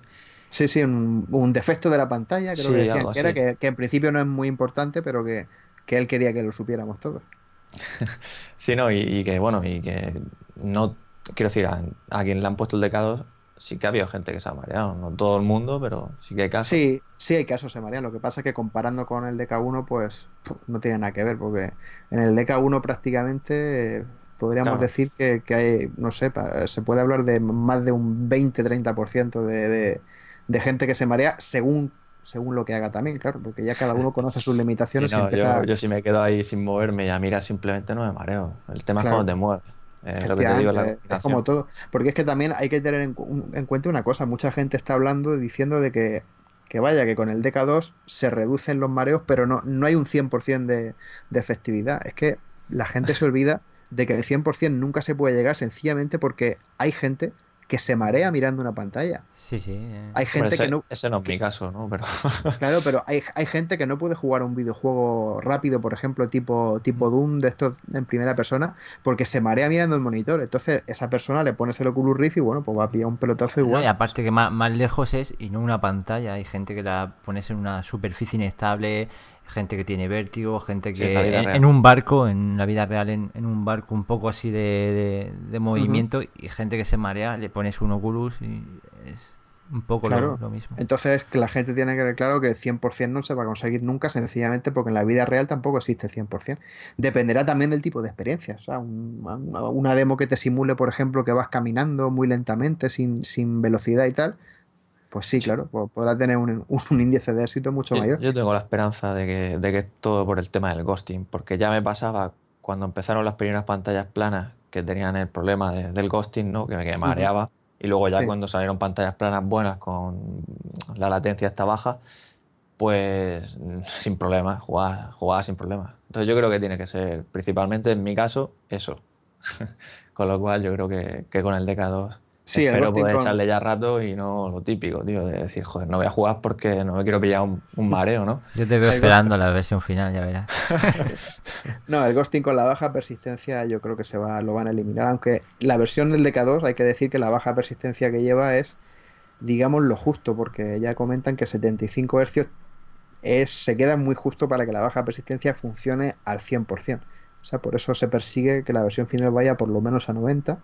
Sí, sí, un, un defecto de la pantalla, creo Sí, que decían que era, que, que en principio no es muy importante, pero que, que él quería que lo supiéramos todos. Sí, no, y, y que bueno, y que no, quiero decir, a, a quien le han puesto el DK2, sí que ha habido gente que se ha mareado, no todo el mundo, pero sí que hay casos. Sí, sí hay casos se marean. Lo que pasa es que comparando con el DK1, pues no tiene nada que ver, porque en el DK1 prácticamente podríamos Claro. decir que, que hay, no sé, pa- se puede hablar de más de un 20-30% de, de, de gente que se marea según, según lo que haga también, claro, porque ya cada uno conoce sus limitaciones y no, empieza... yo, yo si me quedo ahí sin moverme y a mirar simplemente no me mareo. El tema Claro. es cuando te mueves. Eh, lo que te digo es la Efectivamente, es como todo. Porque es que también hay que tener en, en cuenta una cosa. Mucha gente está hablando, diciendo de que, que vaya, que con el DK2 se reducen los mareos, pero no, no hay un 100% de, de efectividad. Es que la gente se olvida de que el 100% nunca se puede llegar sencillamente porque hay gente que se marea mirando una pantalla. Sí, sí. eh. Hay gente ese, que no... ese no es mi caso, ¿no? Pero Claro, pero hay, hay gente que no puede jugar un videojuego rápido, por ejemplo, tipo, tipo Doom, de estos en primera persona, porque se marea mirando el monitor. Entonces, esa persona le pones el Oculus Rift y bueno, pues va a pillar un pelotazo No, igual. y aparte que más, más lejos es y no una pantalla. Hay gente que la pones en una superficie inestable, gente que tiene vértigo, gente Sí, que en un barco, en la vida real, en, en un barco un poco así de, de- de movimiento y gente que se marea, le pones un Oculus y es un poco lo, mismo. Entonces, que la gente tiene que ver claro que el 100% no se va a conseguir nunca, sencillamente porque en la vida real tampoco existe el 100%. Dependerá también del tipo de experiencia. O sea, un- una demo que te simule, por ejemplo, que vas caminando muy lentamente, sin, sin velocidad y tal, pues sí, claro, pues podrá tener un, un índice de éxito mucho yo, mayor. yo tengo la esperanza de que, de que es todo por el tema del ghosting, porque ya me pasaba cuando empezaron las primeras pantallas planas que tenían el problema de- del ghosting, ¿no? Que me, mareaba. Y luego ya Sí. cuando salieron pantallas planas buenas con la latencia esta baja, pues sin problemas, jugaba, jugaba sin problemas. Entonces yo creo que tiene que ser, principalmente en mi caso, eso. con lo cual yo creo que, que con el DK2 Sí, espero ghosting poder con- echarle ya rato y no lo típico, tío, de decir, joder, no voy a jugar porque no me quiero pillar un, un mareo, ¿no? Yo te veo esperando la versión final, ya verás. No, el ghosting con la baja persistencia yo creo que se va, lo van a eliminar, aunque la versión del DK2 hay que decir que la baja persistencia que lleva es, digamos, lo justo, porque ya comentan que 75 Hz es, se queda muy justo para que la baja persistencia funcione al 100%. O sea, por eso se persigue que la versión final vaya por lo menos a 90.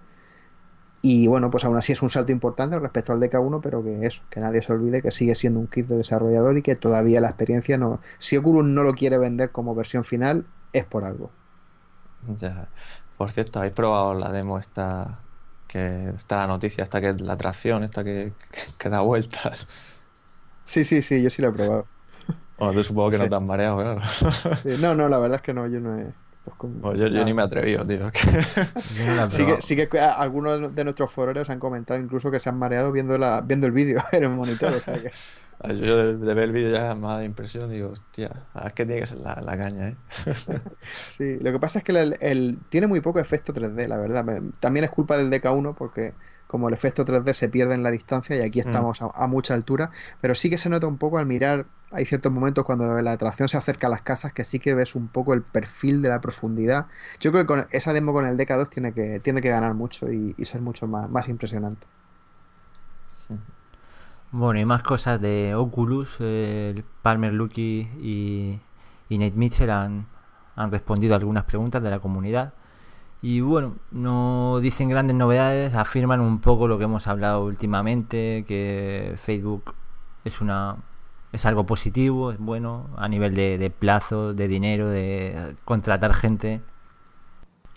Y bueno, pues aún así es un salto importante respecto al DK1, pero que eso, que nadie se olvide que sigue siendo un kit de desarrollador y que todavía la experiencia no. Si Oculus no lo quiere vender como versión final, es por algo. Ya. Por cierto, ¿habéis probado la demo esta que está la noticia, esta que es la atracción, esta que, que, que da vueltas? Sí, sí, sí, yo sí lo he probado. Bueno, tú supongo que Sí. no te has mareado, claro. Sí, no, no, la verdad es que no, yo no he. Pues, Pues yo, ni me he atrevido, tío. no Sí que, probado. sí que a- algunos de nuestros foreros han comentado incluso que se han mareado viendo, la, viendo el vídeo en el monitor. O sea que, Yo de, de ver el vídeo ya me dado impresión, digo, hostia, es que tiene que ser la, la caña, ¿eh? sí, lo que pasa es que el, el- tiene muy poco efecto 3D, la verdad. También es culpa del DK1 porque como el efecto 3D se pierde en la distancia y aquí Mm. estamos a, a mucha altura, pero sí que se nota un poco al mirar, hay ciertos momentos cuando la atracción se acerca a las casas que sí que ves un poco el perfil de la profundidad. Yo creo que con esa demo con el DK2 tiene que, tiene que ganar mucho y, y ser mucho más, más impresionante. Bueno, y más cosas de Oculus. eh, Palmer Luckey y, Nate Mitchell han, han respondido algunas preguntas de la comunidad. Y bueno, no dicen grandes novedades, afirman un poco lo que hemos hablado últimamente, que Facebook es una es algo positivo, es bueno a nivel de, de plazo, de dinero, de contratar gente.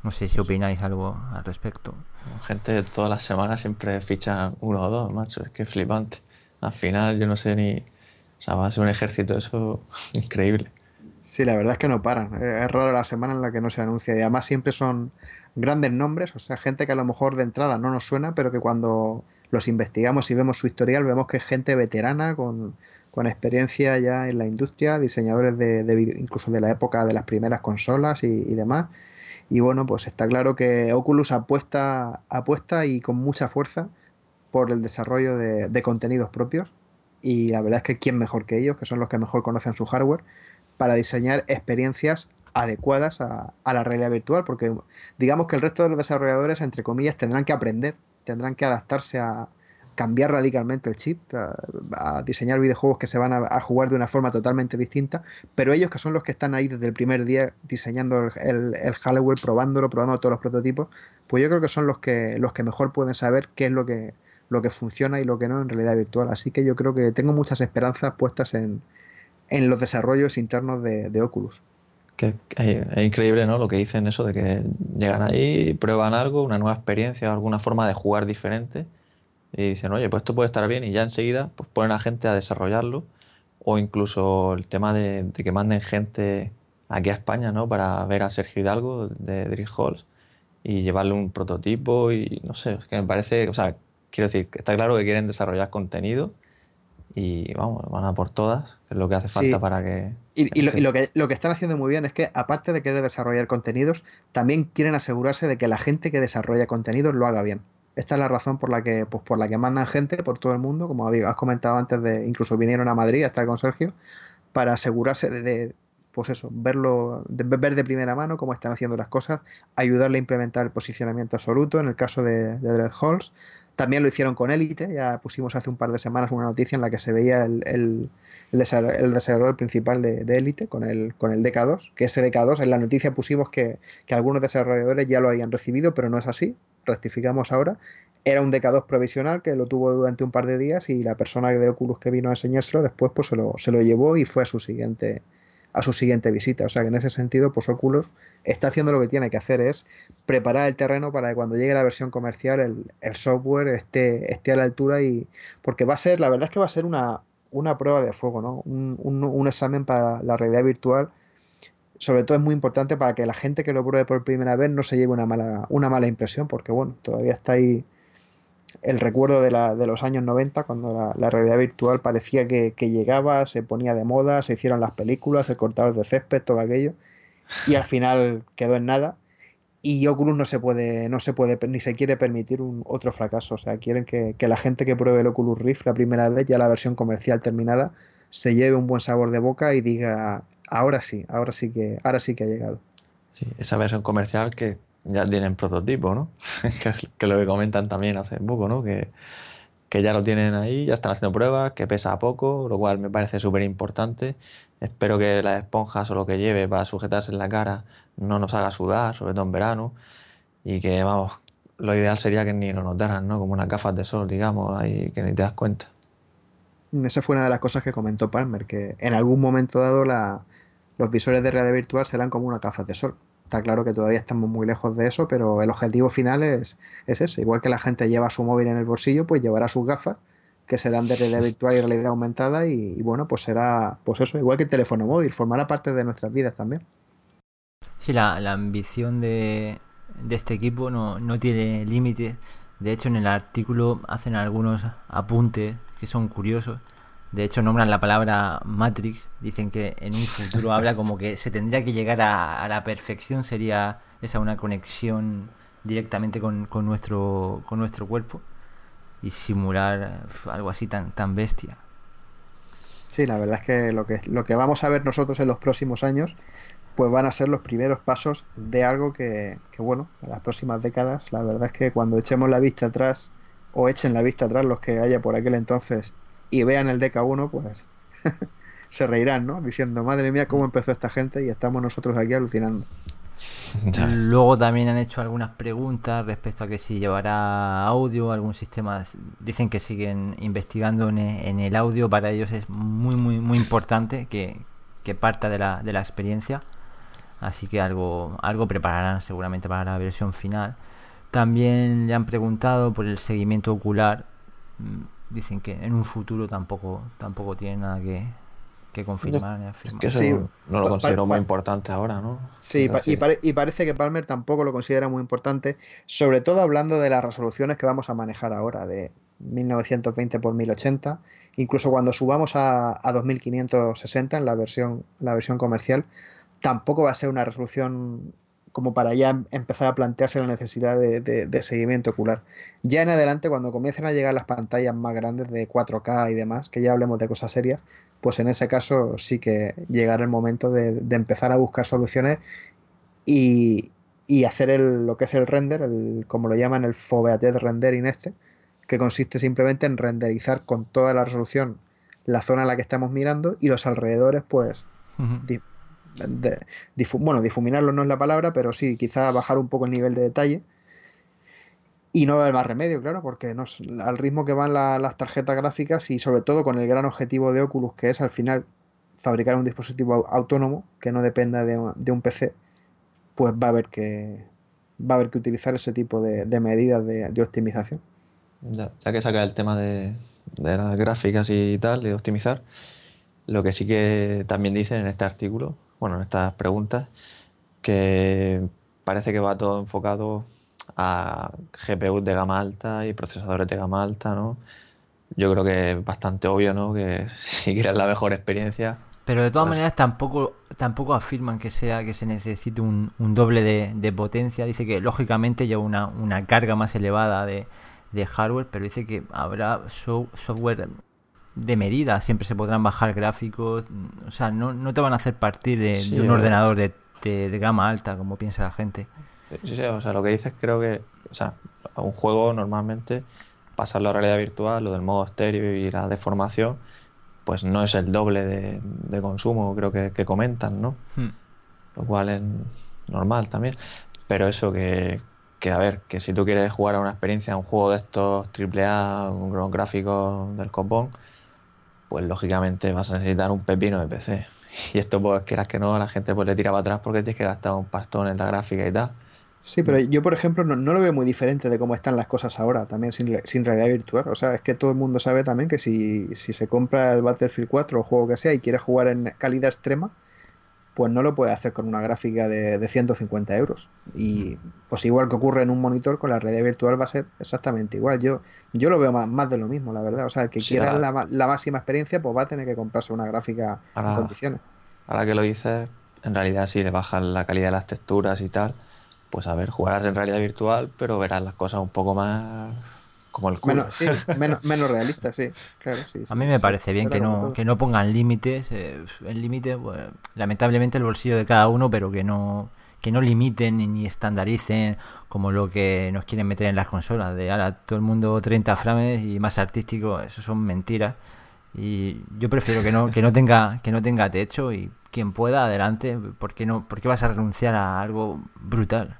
No sé si opináis algo al respecto. Gente todas las semanas siempre fichan uno o dos, macho, es que flipante. Al final yo no sé ni... O sea, va a ser un ejército eso increíble. Sí, la verdad es que no paran. Es raro la semana en la que no se anuncia. Y además siempre son grandes nombres, o sea, gente que a lo mejor de entrada no nos suena, pero que cuando los investigamos y vemos su historial, vemos que es gente veterana con, experiencia ya en la industria, diseñadores de, incluso de la época de las primeras consolas y, demás. Y bueno, pues está claro que Oculus apuesta, apuesta y con mucha fuerza por el desarrollo de, de contenidos propios. Y la verdad es que quién mejor que ellos, que son los que mejor conocen su hardware, para diseñar experiencias adecuadas a, la realidad virtual, porque digamos que el resto de los desarrolladores, entre comillas, tendrán que aprender, tendrán que adaptarse a cambiar radicalmente el chip, a, diseñar videojuegos que se van a, jugar de una forma totalmente distinta, pero ellos que son los que están ahí desde el primer día diseñando el, el, hardware, probándolo, probando todos los prototipos, pues yo creo que son los que, los que mejor pueden saber qué es lo que, lo que funciona y lo que no en realidad virtual. Así que yo creo que tengo muchas esperanzas puestas en, en los desarrollos internos de, Oculus. Que es increíble, ¿no? Lo que dicen eso de que llegan ahí, prueban algo, una nueva experiencia, alguna forma de jugar diferente y dicen, oye, pues esto puede estar bien y ya enseguida pues ponen a gente a desarrollarlo o incluso el tema de, que manden gente aquí a España, ¿no? Para ver a Sergio Hidalgo de Dream Halls y llevarle un prototipo y no sé, es que me parece, o sea, quiero decir, está claro que quieren desarrollar contenido y vamos, van a por todas, que es lo que hace falta para que... Y, lo, que, lo que están haciendo muy bien es que, aparte de querer desarrollar contenidos, también quieren asegurarse de que la gente que desarrolla contenidos lo haga bien. Esta es la razón por la que, pues, por la que mandan gente por todo el mundo, como has comentado antes, de incluso vinieron a Madrid a estar con Sergio, para asegurarse de, pues eso, verlo, de, ver de primera mano cómo están haciendo las cosas, ayudarle a implementar el posicionamiento absoluto en el caso de, de Dread Halls, también lo hicieron con Elite, ya pusimos hace un par de semanas una noticia en la que se veía el, el, desarrollador principal de, Elite con el, con el DK2, que ese DK2, en la noticia pusimos que, algunos desarrolladores ya lo habían recibido, pero no es así, rectificamos ahora. Era un DK2 provisional que lo tuvo durante un par de días y la persona de Oculus que vino a enseñárselo después pues se lo, se lo llevó y fue a su siguiente, a su siguiente visita. O sea que en ese sentido, pues Oculus está haciendo lo que tiene que hacer, es preparar el terreno para que cuando llegue la versión comercial el, software esté, esté a la altura y porque va a ser, la verdad es que va a ser una, una prueba de fuego, ¿no? Un, examen para la realidad virtual. Sobre todo es muy importante para que la gente que lo pruebe por primera vez no se lleve una mala, una mala impresión, porque bueno, todavía está ahí el recuerdo de, la, de los años 90, cuando la, realidad virtual parecía que, que, llegaba, se ponía de moda, se hicieron las películas, el cortador de césped, todo aquello y al final quedó en nada. Y Oculus no se puede, no se puede, ni se quiere permitir un otro fracaso. O sea, quieren que, la gente que pruebe el Oculus Rift la primera vez, ya la versión comercial terminada, se lleve un buen sabor de boca y diga, ahora sí, ahora sí que, ahora sí que ha llegado. Sí, esa versión comercial que ya tienen prototipo, ¿no? que, lo que comentan también hace poco, ¿no? Que, que ya lo tienen ahí, ya están haciendo pruebas, que pesa poco, lo cual me parece súper importante Espero que las esponjas o lo que lleve para sujetarse en la cara no nos haga sudar, sobre todo en verano. Y que, vamos, lo ideal sería que ni lo notaran, ¿no? Como unas gafas de sol, digamos, ahí que ni te das cuenta. Esa fue una de las cosas que comentó Palmer, que en algún momento dado la, los visores de realidad virtual serán como unas gafas de sol. Está claro que todavía estamos muy lejos de eso, pero el objetivo final es, es ese. Igual que la gente lleva su móvil en el bolsillo, pues llevará sus gafas que serán de realidad virtual y realidad aumentada y, bueno, pues será, pues eso, igual que el teléfono móvil, formará parte de nuestras vidas también. Sí, la, la ambición de, de, este equipo no, no tiene límites. De hecho, en el artículo hacen algunos apuntes que son curiosos. De hecho, nombran la palabra Matrix. Dicen que en un futuro habla como que se tendría que llegar a, a la perfección. Sería esa una conexión directamente con, con, nuestro, con nuestro cuerpo y simular algo así tan, tan bestia. Sí, la verdad es que lo, que lo que vamos a ver nosotros en los próximos años, pues van a ser los primeros pasos de algo que, que, bueno, en las próximas décadas, la verdad es que cuando echemos la vista atrás, o echen la vista atrás los que haya por aquel entonces, y vean el DK1, pues se reirán, ¿no? Diciendo, madre mía, cómo empezó esta gente y estamos nosotros aquí alucinando. Luego también han hecho algunas preguntas respecto a que si llevará audio, algún sistema. Dicen que siguen investigando en, el audio. Para ellos es muy, muy, muy importante que, parta de la, de la experiencia. Así que algo, algo prepararán seguramente para la versión final. También le han preguntado por el seguimiento ocular. Mm, dicen que en un futuro tampoco, tampoco tiene nada que, que confirmar y afirmar. Que Sí. no lo considero muy importante ahora, ¿no? Sí, Pero y, pare- y parece que Palmer tampoco lo considera muy importante, sobre todo hablando de las resoluciones que vamos a manejar ahora, de 1920 por 1080, incluso cuando subamos a, a 2560 en la versión, la versión comercial, tampoco va a ser una resolución como para ya em- empezar a plantearse la necesidad de, de- de seguimiento ocular. Ya en adelante, cuando comiencen a llegar las pantallas más grandes de 4K y demás, que ya hablemos de cosas serias, pues en ese caso sí que llegará el momento de, de empezar a buscar soluciones y, y hacer el- lo que es el render, el, como lo llaman el foveated rendering este, que consiste simplemente en renderizar con toda la resolución la zona en la que estamos mirando y los alrededores, pues, Ujú. di- de- difu- bueno, difuminarlo no es la palabra, pero sí, quizá bajar un poco el nivel de detalle. Y no va a haber más remedio, claro, porque no, es- al ritmo que van la- las tarjetas gráficas y sobre todo con el gran objetivo de Oculus, que es al final fabricar un dispositivo au- autónomo que no dependa de, un- PC, pues va a haber que, va a haber que utilizar ese tipo de, medidas de, de optimización. Ya, ya que saca el tema de, de las gráficas y tal, de optimizar, lo que sí que también dicen en este artículo, bueno, en estas preguntas, que parece que va todo enfocado a GPUs de gama alta y procesadores de gama alta, ¿no? Yo creo que es bastante obvio, ¿no? Que si quieres la mejor experiencia, Pero de todas Pues- maneras tampoco tampoco afirman que sea que se necesite un, un doble de, de potencia. Dice que lógicamente lleva una, una carga más elevada de, de hardware, pero dice que habrá so- software de medida, siempre se podrán bajar gráficos, o sea, no, no te van a hacer partir de, Sí, de un o- ordenador de, de- de gama alta, como piensa la gente. Sí, sí, o sea, lo que dices creo que, o sea, a un juego normalmente pasarlo a realidad virtual, lo del modo estéreo y la deformación, pues no es el doble de, de consumo, creo que, que comentan, ¿no? Hmm. Lo cual es normal también. Pero eso que, que, a ver, que si tú quieres jugar a una experiencia, a un juego de estos AAA, con gráficos del copón, pues lógicamente vas a necesitar un pepino de PC. Y esto, pues quieras que no, a la gente pues le tira para atrás porque tienes que gastar un pastón en la gráfica y tal. Sí, pero yo, por ejemplo, no, no lo veo muy diferente de cómo están las cosas ahora, también sin, sin realidad virtual. O sea, es que todo el mundo sabe también que si, si se compra el Battlefield 4 o juego que sea y quiere jugar en calidad extrema, pues no lo puede hacer con una gráfica de, de 150 euros. Y pues igual que ocurre en un monitor, con la realidad virtual va a ser exactamente igual. Yo, yo lo veo más, más de lo mismo, la verdad. O sea, el que Sí, quiera ahora- la, la máxima experiencia, pues va a tener que comprarse una gráfica en condiciones. Ahora que lo dices, en realidad si le bajan la calidad de las texturas y tal, pues a ver, jugarás en realidad virtual, pero verás las cosas un poco más como el culo. Menos, sí, menos, menos realista, sí. Claro, sí, A mí me sí, parece bien que no, que no pongan límites. eh, el límite, pues, lamentablemente, el bolsillo de cada uno, pero que no que no limiten ni- ni estandaricen como lo que nos quieren meter en las consolas. De ahora todo el mundo 30 frames y más artístico, eso son mentiras. Y yo prefiero que no, que no tenga, que no tenga techo y quien pueda, adelante, ¿por qué no? ¿Por qué vas a renunciar a algo brutal?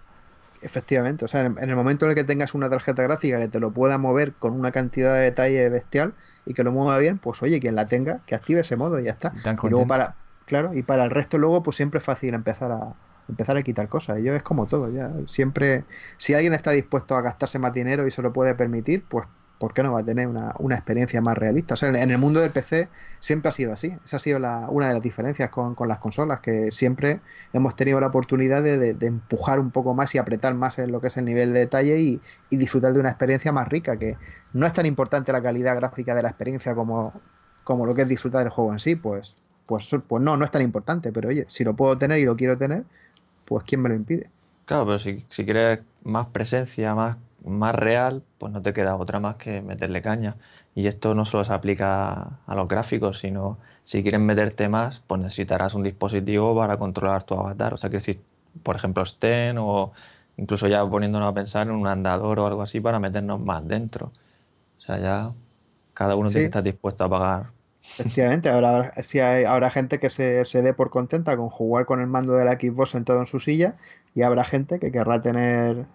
Efectivamente, o sea, en el momento en el que tengas una tarjeta gráfica que te lo pueda mover con una cantidad de detalle bestial y que lo mueva bien, pues oye, quien la tenga, que active ese modo y ya está. Tan Y luego para, claro, y para el resto luego, pues siempre es fácil empezar a empezar a quitar cosas. Yo es como todo, ya. Siempre, si alguien está dispuesto a gastarse más dinero y se lo puede permitir, pues ¿por qué no va a tener una, una experiencia más realista? O sea, en, el mundo del PC siempre ha sido así. Esa ha sido la, una de las diferencias con, con las consolas, que siempre hemos tenido la oportunidad de, de- de empujar un poco más y apretar más en lo que es el nivel de detalle y, y disfrutar de una experiencia más rica, que no es tan importante la calidad gráfica de la experiencia como, como lo que es disfrutar del juego en sí, pues, pues, pues no, no es tan importante, pero oye, si lo puedo tener y lo quiero tener, pues ¿quién me lo impide? Claro, pero si, si quieres más presencia, más, más real, pues no te queda otra más que meterle caña. Y esto no solo se aplica a los gráficos, sino si quieres meterte más, pues necesitarás un dispositivo para controlar tu avatar. O sea, que si, por ejemplo, Sten o incluso ya poniéndonos a pensar en un andador o algo así para meternos más dentro. O sea, ya cada uno tiene Sí. que estar dispuesto a pagar. Efectivamente, si hay, habrá gente que se, se dé por contenta con jugar con el mando de la Xbox sentado en su silla y habrá gente que querrá tener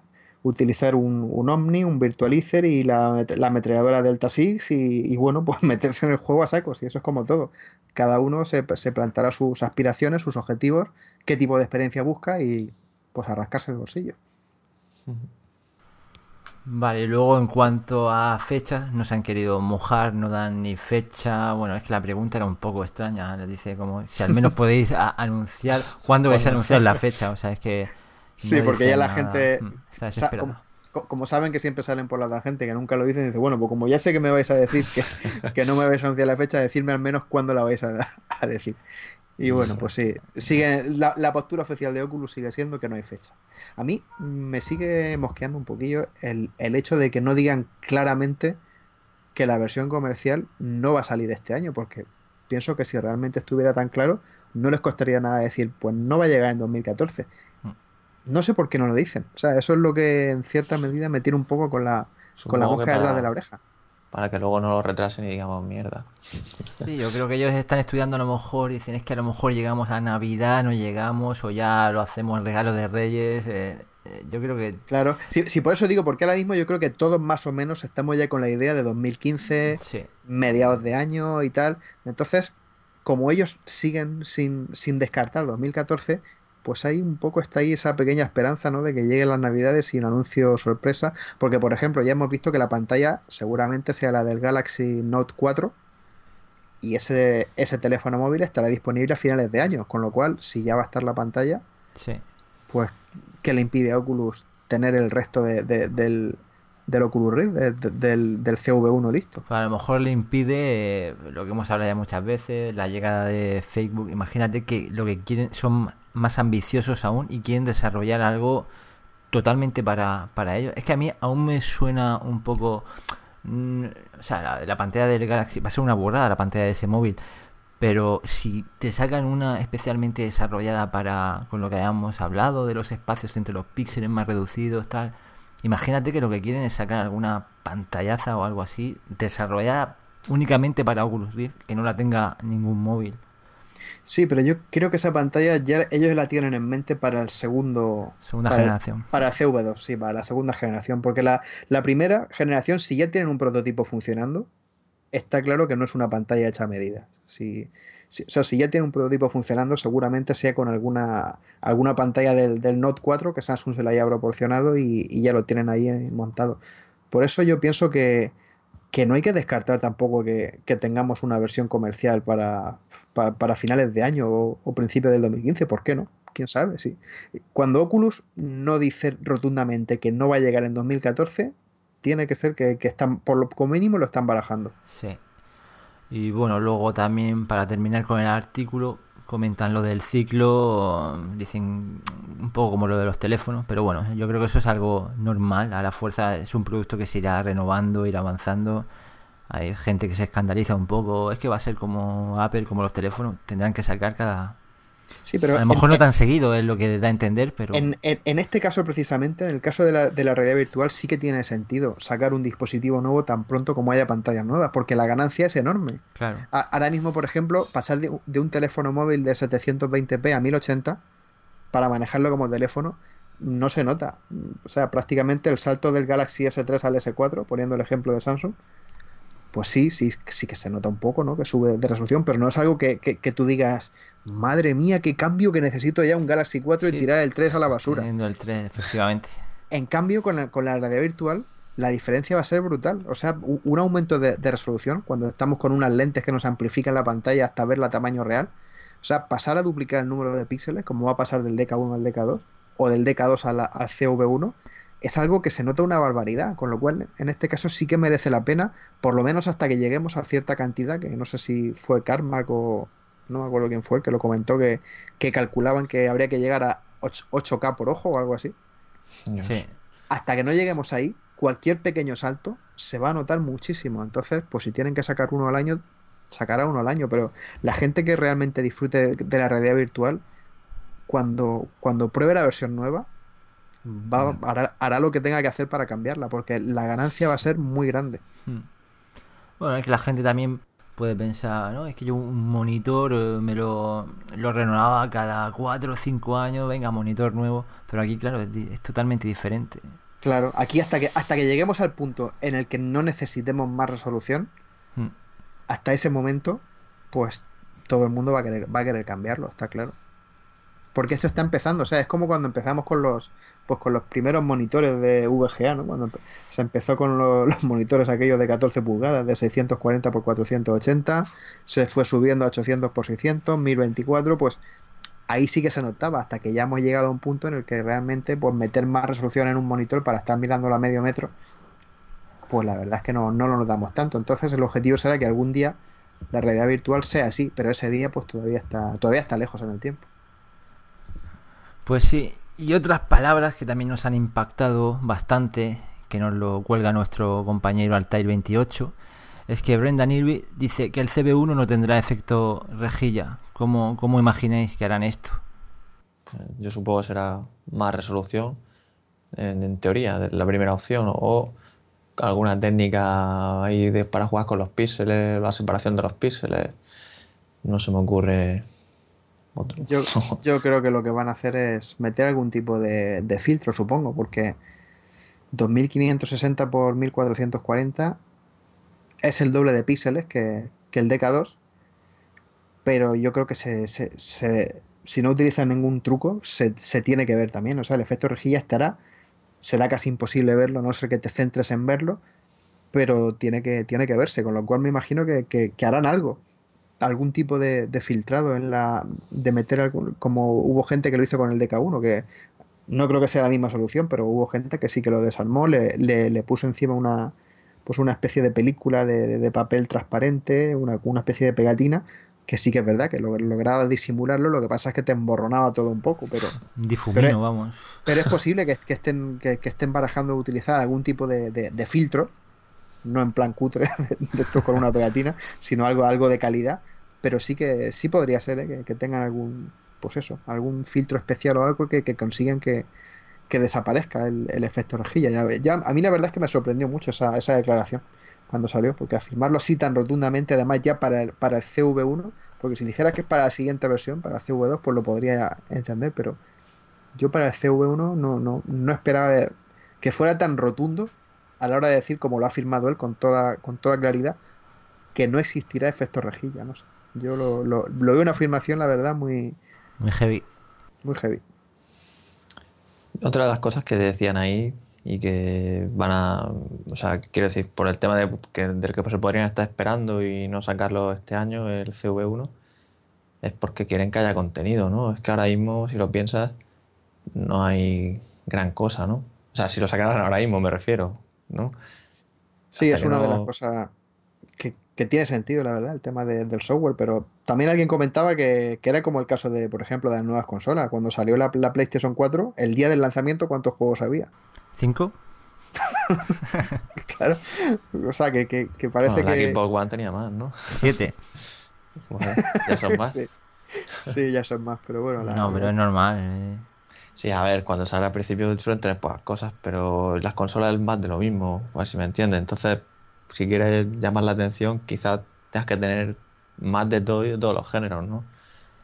utilizar un, un Omni, un Virtualizer y la, la ametralladora Delta Six y, y, bueno, pues meterse en el juego a sacos y eso es como todo. Cada uno se, se plantará sus aspiraciones, sus objetivos, qué tipo de experiencia busca y pues a rascarse el bolsillo. Vale, luego en cuanto a fechas, no se han querido mojar, no dan ni fecha. Bueno, es que la pregunta era un poco extraña. Les dice como si al menos podéis anunciar cuándo vais a anunciar la fecha. O sea, es que. Sí, no porque ya la nada. gente. Mm, Está como, co- como saben que siempre salen por la tangente, que nunca lo dicen, dice, bueno, pues como ya sé que me vais a decir que, que no me vais a anunciar la fecha, decirme al menos cuándo la vais a, a decir. Y bueno, pues sí, sigue, la, la postura oficial de Oculus sigue siendo que no hay fecha. A mí me sigue mosqueando un poquillo el, el hecho de que no digan claramente que la versión comercial no va a salir este año, porque pienso que si realmente estuviera tan claro, no les costaría nada decir, pues no va a llegar en 2014. No sé por qué no lo dicen. O sea, eso es lo que en cierta medida me tira un poco con la, con la mosca detrás de la oreja. Para que luego no lo retrasen y digamos mierda. Sí, yo creo que ellos están estudiando a lo mejor y dicen es que a lo mejor llegamos a Navidad, no llegamos, o ya lo hacemos en regalo de Reyes. eh, eh, yo creo que Claro, si, si por eso digo, porque ahora mismo yo creo que todos más o menos estamos ya con la idea de 2015, sí. mediados de año y tal. Entonces, como ellos siguen sin, sin descartar 2014, pues ahí un poco está ahí esa pequeña esperanza, ¿no? De que lleguen las navidades sin anuncio sorpresa. Porque, por ejemplo, ya hemos visto que la pantalla seguramente sea la del Galaxy Note 4. Y ese, ese teléfono móvil estará disponible a finales de año. Con lo cual, si ya va a estar la pantalla, Sí. pues, ¿qué le impide a Oculus tener el resto de- de- del, del Oculus Rift, de- de- del, del CV1 listo? Pues a lo mejor le impide eh, lo que hemos hablado ya muchas veces, la llegada de Facebook. Imagínate que lo que quieren son más ambiciosos aún y quieren desarrollar algo totalmente para, para ellos. Es que a mí aún me suena un poco... mm, o sea, la, la pantalla del Galaxy va a ser una borrada la pantalla de ese móvil. Pero si te sacan una especialmente desarrollada para con lo que hayamos hablado de los espacios entre los píxeles más reducidos, tal, imagínate que lo que quieren es sacar alguna pantallaza o algo así desarrollada únicamente para Oculus Rift, que no la tenga ningún móvil. Sí, pero yo creo que esa pantalla ya ellos la tienen en mente para el segundo. Segunda para, generación. Para CV2, sí, para la segunda generación. Porque la, la primera generación, si ya tienen un prototipo funcionando, está claro que no es una pantalla hecha a medida. Si, si- o sea, si ya tienen un prototipo funcionando, seguramente sea con alguna, alguna pantalla del, del Note 4 que Samsung se la haya proporcionado y, ya lo tienen ahí eh, montado. Por eso yo pienso que, que no hay que descartar tampoco que, que tengamos una versión comercial para, para, finales de año o, o principios del 2015. ¿Por qué no? ¿Quién sabe? Sí. Cuando Oculus no dice rotundamente que no va a llegar en 2014, tiene que ser que, que están, por lo mínimo, lo están barajando. Sí. Y bueno, luego también para terminar con el artículo, comentan lo del ciclo, dicen un poco como lo de los teléfonos, pero bueno, yo creo que eso es algo normal, a la fuerza es un producto que se irá renovando, irá avanzando. Hay gente que se escandaliza un poco, es que va a ser como Apple, como los teléfonos, tendrán que sacar cada... Sí, pero A lo mejor en- no tan seguido, es lo que da a entender, pero... En, en- en este caso precisamente, en el caso de la, de la realidad virtual, sí que tiene sentido sacar un dispositivo nuevo tan pronto como haya pantallas nuevas, porque la ganancia es enorme. Claro. A- ahora mismo, por ejemplo, pasar de, un- de un teléfono móvil de 720p a 1080 para manejarlo como teléfono no se nota. O sea, prácticamente el salto del Galaxy S3 al S4, poniendo el ejemplo de Samsung, pues sí, sí, sí que se nota un poco, ¿no? Que sube de resolución, pero no es algo que, que- que tú digas, madre mía, qué cambio que necesito ya un Galaxy 4 Sí. y tirar el 3 a la basura. El 3, efectivamente. En cambio, con la, con la realidad virtual, la diferencia va a ser brutal. O sea, un aumento de, de resolución cuando estamos con unas lentes que nos amplifican la pantalla hasta verla a tamaño real. O sea, pasar a duplicar el número de píxeles, como va a pasar del DK1 al DK2, o del DK2 a la- al CV1, es algo que se nota una barbaridad. Con lo cual, en este caso sí que merece la pena, por lo menos hasta que lleguemos a cierta cantidad, que no sé si fue Carmack o no me acuerdo quién fue el que lo comentó, que, que calculaban que habría que llegar a 8- 8K por ojo o algo así. Sí. hasta que no lleguemos ahí, cualquier pequeño salto se va a notar muchísimo. Entonces, pues si tienen que sacar uno al año, sacará uno al año. Pero la gente que realmente disfrute de la realidad virtual, cuando, cuando pruebe la versión nueva, va, hará, hará lo que tenga que hacer para cambiarla, porque la ganancia va a ser muy grande. Hmm. Bueno, es que la gente también puede pensar, ¿no? Es que yo un monitor eh, me lo, lo renovaba cada 4 o 5 años, venga, monitor nuevo. Pero aquí, claro, es, totalmente diferente. Claro, aquí hasta que, hasta que lleguemos al punto en el que no necesitemos más resolución, Hmm. hasta ese momento, pues todo el mundo va a querer, va a querer cambiarlo, está claro. Porque esto está empezando, o sea, es como cuando empezamos con los pues con los primeros monitores de VGA, ¿no? Cuando se empezó con los, monitores aquellos de 14 pulgadas, de 640 x 480, se fue subiendo a 800 x 600, 1024, pues ahí sí que se notaba, hasta que ya hemos llegado a un punto en el que realmente pues meter más resolución en un monitor para estar mirándolo a medio metro, pues la verdad es que no, no lo notamos tanto. Entonces el objetivo será que algún día la realidad virtual sea así, pero ese día pues todavía está, todavía está lejos en el tiempo. Pues sí, y otras palabras que también nos han impactado bastante, que nos lo cuelga nuestro compañero Altair 28, es que Brendan Irby dice que el CB1 no tendrá efecto rejilla. ¿Cómo, cómo imagináis que harán esto? Yo supongo que será más resolución, en, teoría, de la primera opción, o alguna técnica ahí de, para jugar con los píxeles, la separación de los píxeles. No se me ocurre yo, yo, creo que lo que van a hacer es meter algún tipo de, filtro, supongo, porque 2560 por 1440 es el doble de píxeles que, el DK2, pero yo creo que se, si no utilizan ningún truco, se, tiene que ver también. O sea, el efecto rejilla estará, será casi imposible verlo, no sé que te centres en verlo, pero tiene que, tiene que verse, con lo cual me imagino que harán algo algún tipo de, filtrado en la de meter algún, como hubo gente que lo hizo con el DK1 que no creo que sea la misma solución pero hubo gente que sí que lo desarmó le, le, puso encima una pues una especie de película de, papel transparente una, una, especie de pegatina que sí que es verdad que lograba disimularlo lo que pasa es que te emborronaba todo un poco pero difumino vamos. pero es posible que, estén que, estén barajando utilizar algún tipo de, filtro no en plan cutre de esto con una pegatina, sino algo, algo de calidad pero sí que sí podría ser ¿eh? que, tengan algún, pues eso, algún filtro especial o algo que, consigan que, desaparezca el, efecto rejilla. Ya, a mí la verdad es que me sorprendió mucho esa, esa declaración cuando salió, porque afirmarlo así tan rotundamente, además ya para el, para el CV1, porque si dijera que es para la siguiente versión, para el CV2, pues lo podría entender, pero yo para el CV1 no, no, no esperaba que fuera tan rotundo a la hora de decir, como lo ha afirmado él con toda, con toda claridad, que no existirá efecto rejilla, no sé. Yo lo, lo, veo una afirmación, la verdad, muy... Muy heavy. Muy heavy. Otra de las cosas que decían ahí y que van a... O sea, quiero decir, por el tema de que, del que se podrían estar esperando y no sacarlo este año, el CV1, es porque quieren que haya contenido, ¿no? Es que ahora mismo, si lo piensas, no hay gran cosa, ¿no? O sea, si lo sacaran ahora mismo, me refiero, ¿no? Sí, es una de las cosas que tiene sentido, la verdad, el tema del software, pero también alguien comentaba que, era como el caso de, por ejemplo, de las nuevas consolas. Cuando salió la, PlayStation 4, el día del lanzamiento, ¿cuántos juegos había? ¿Cinco? claro, o sea, que, parece que... La Xbox One tenía más, ¿no? Siete. ya son más. Sí. ya son más, pero bueno. no, pero es normal. Eh. Sí, a ver, cuando sale al principio del suelen tener pocas cosas, pero las consolas es más de lo mismo, a ver si me entiendes. Entonces, si quieres llamar la atención, quizás tengas que tener más de todo de todos los géneros, ¿no?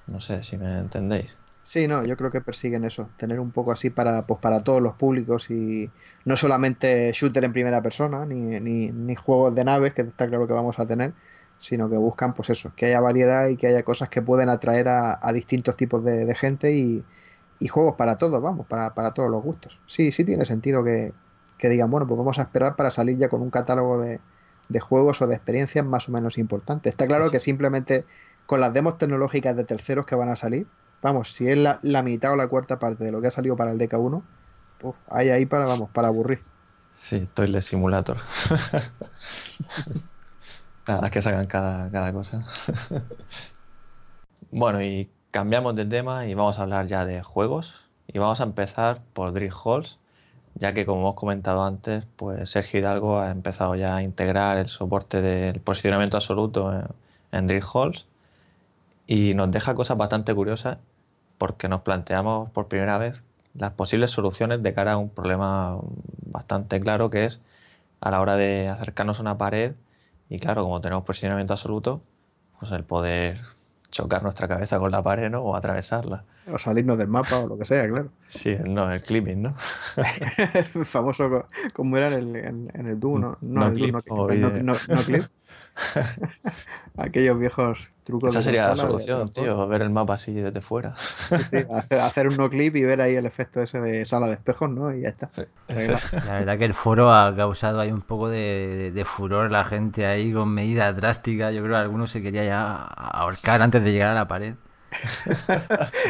No sé si me entendéis. Sí, no, yo creo que persiguen eso, tener un poco así para, pues para todos los públicos y no solamente shooter en primera persona, ni, ni, juegos de naves, que está claro que vamos a tener, sino que buscan pues eso, que haya variedad y que haya cosas que pueden atraer a, distintos tipos de, gente y, y, juegos para todos, vamos, para, para todos los gustos. Sí, sí tiene sentido que, que digan, bueno, pues vamos a esperar para salir ya con un catálogo de, de juegos o de experiencias más o menos importantes. Está claro que simplemente con las demos tecnológicas de terceros que van a salir, vamos, si es la, mitad o la cuarta parte de lo que ha salido para el DK1, pues hay ahí para, vamos, para aburrir. Sí, Toilet Simulator. Nada, es que sacan cada, cada cosa. bueno, y cambiamos de tema y vamos a hablar ya de juegos. Y vamos a empezar por Dream Halls, ya que como hemos comentado antes, pues Sergio Hidalgo ha empezado ya a integrar el soporte del posicionamiento absoluto en, en Halls y nos deja cosas bastante curiosas porque nos planteamos por primera vez las posibles soluciones de cara a un problema bastante claro que es a la hora de acercarnos a una pared y claro, como tenemos posicionamiento absoluto, pues el poder chocar nuestra cabeza con la pared ¿no? o atravesarla. O salirnos del mapa o lo que sea, claro. Sí, no, el clipping, ¿no? el famoso, como era en el, en, en el Doom, ¿no? No, No el clip, Doom, no, no- no clip. Aquellos viejos trucos Esa de sería la solución, de- tío, ver el mapa así desde fuera. Sí, sí, hacer, hacer un no clip y ver ahí el efecto ese de sala de espejos, ¿no? Y ya está. Sí. La verdad que el foro ha causado ahí un poco de, de furor la gente ahí con medidas drásticas. Yo creo que algunos se quería ya ahorcar antes de llegar a la pared.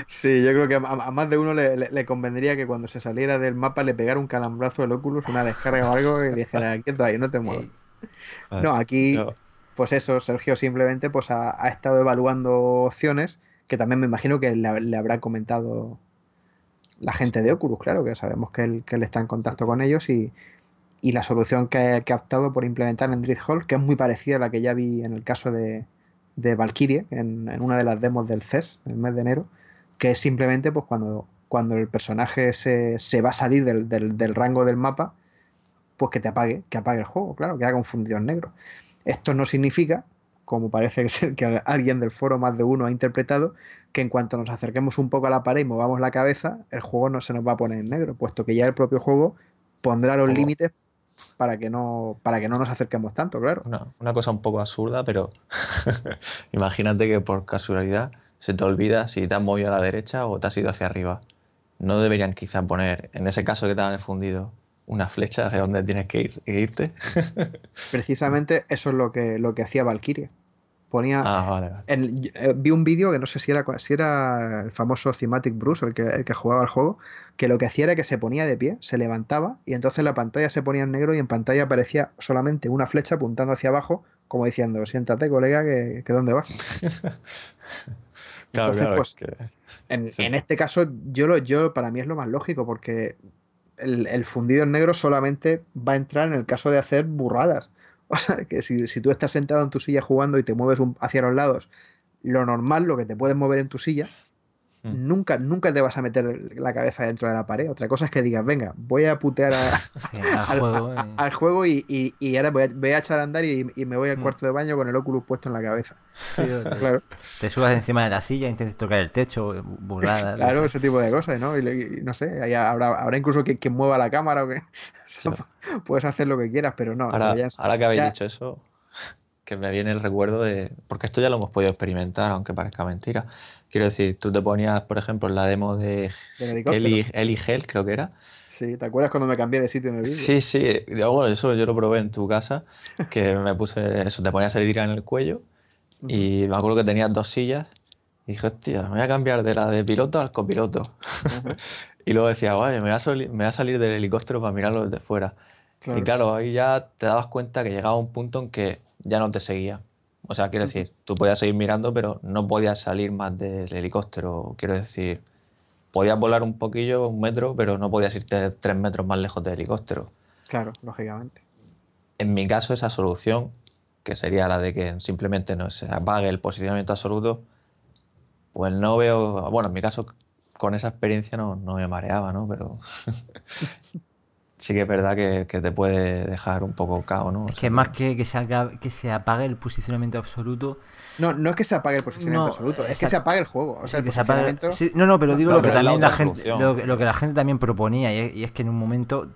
Sí, yo creo que a, más de uno le, le- le convendría que cuando se saliera del mapa le pegara un calambrazo del Oculus, una descarga o algo y dijera, quieto ahí, no te muevas. No, aquí, pues eso, Sergio simplemente pues ha, estado evaluando opciones que también me imagino que le, le habrá comentado la gente de Oculus, claro, que sabemos que él, que está en contacto con ellos y, y la solución que, ha optado por implementar en Drift Hall, que es muy parecida a la que ya vi en el caso de, de Valkyrie, en, en una de las demos del CES, en el mes de enero, que es simplemente pues cuando, cuando el personaje se, se va a salir del, del- rango del mapa, pues que te apague, que apague el juego, claro, que haga un fundido negro. Esto no significa, como parece ser que alguien del foro más de uno ha interpretado, que en cuanto nos acerquemos un poco a la pared y movamos la cabeza, el juego no se nos va a poner en negro, puesto que ya el propio juego pondrá los límites para que no para que no nos acerquemos tanto, claro. Una, una cosa un poco absurda, pero imagínate que por casualidad se te olvida si te has movido a la derecha o te has ido hacia arriba. No deberían quizá poner, en ese caso que te han fundido, una flecha hacia donde tienes que, ir, que irte. Precisamente eso es lo que, lo que hacía Valkyrie. Ponía, Ah, vale, vale. en- eh, vi un vídeo que no sé si era, si era el famoso Thematic Bruce, el que, el que jugaba el juego, que lo que hacía era que se ponía de pie, se levantaba y entonces la pantalla se ponía en negro y en pantalla aparecía solamente una flecha apuntando hacia abajo, como diciendo, siéntate colega, que, que dónde vas. Claro, Entonces, claro, pues, que- En, Sí. en este caso, yo lo, yo para mí es lo más lógico, porque el, el fundido en negro solamente va a entrar en el caso de hacer burradas. O sea, que si, si tú estás sentado en tu silla jugando y te mueves hacia los lados, lo normal, lo que te puedes mover en tu silla, Mm. nunca, nunca te vas a meter la cabeza dentro de la pared. Otra cosa es que digas, venga, voy a putear a- al al, juego. a- eh. al juego y, y- y ahora voy a, voy a echar a andar y, y me voy al Mm. cuarto de baño con el Oculus puesto en la cabeza. Sí, Claro. Te subas encima de la silla, intentes tocar el techo, burradas. Claro, no sé. ese tipo de cosas, ¿no? Y, no sé, ahí habrá, habrá incluso quien, quien mueva la cámara o que... o sea, puedes hacer lo que quieras, pero no. Ahora, ya- ahora que habéis ya- dicho eso, que me viene el recuerdo de. Porque esto ya lo hemos podido experimentar, aunque parezca mentira. Quiero decir, tú te ponías, por ejemplo, en la demo de. Eli, Eli Hell, creo que era. Sí, ¿te acuerdas cuando me cambié de sitio en el vídeo? Sí, sí. bueno, eso yo lo probé en tu casa, que me puse eso, te ponías el tira en el cuello y me acuerdo que tenías dos sillas y dije, hostia, me voy a cambiar de la de piloto al copiloto. Y luego decía, guay, me voy a, soli- me voy a salir del helicóptero para mirarlo desde fuera. claro. Y claro, ahí ya te dabas cuenta que llegaba un punto en que ya no te seguía. O sea, quiero decir, tú podías seguir mirando, pero no podías salir más del helicóptero. Quiero decir, podías volar un poquillo, un metro, pero no podías irte tres metros más lejos del helicóptero. Claro, lógicamente. En mi caso, esa solución, que sería la de que simplemente no se apague el posicionamiento absoluto, pues no veo, bueno, en mi caso, con esa experiencia no, no me mareaba, ¿no? Pero sí que es verdad que, que te puede dejar un poco cao, ¿no? O Es que sea, más que que se, haga- que se apague el posicionamiento absoluto. No, no es que se apague el posicionamiento No, absoluto, es que se apague el juego. O sea, Sí, el que se apague- posicionamiento... sí, no, no, pero digo No, lo que la también la gente, lo, que- lo que la gente también proponía, y es, y es que en un momento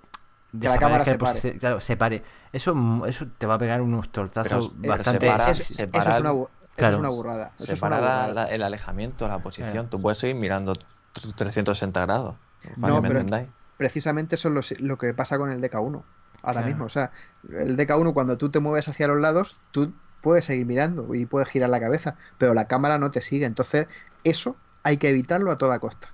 la cámara se pare. Claro, se pare. Eso, eso te va a pegar unos tortazos Pero- pero bastante. separa- Es- eso, es una, eso es una burrada. Eso es una Separar la- burrada. la- el alejamiento, la posición. Claro. Tú puedes seguir mirando tr- 360 grados. Para No, que me pero- entendáis. Precisamente eso es lo, lo que pasa con el DK1 ahora Claro. mismo. O sea, el DK1 cuando tú te mueves hacia los lados, tú puedes seguir mirando y puedes girar la cabeza, pero la cámara no te sigue. Entonces, eso hay que evitarlo a toda costa.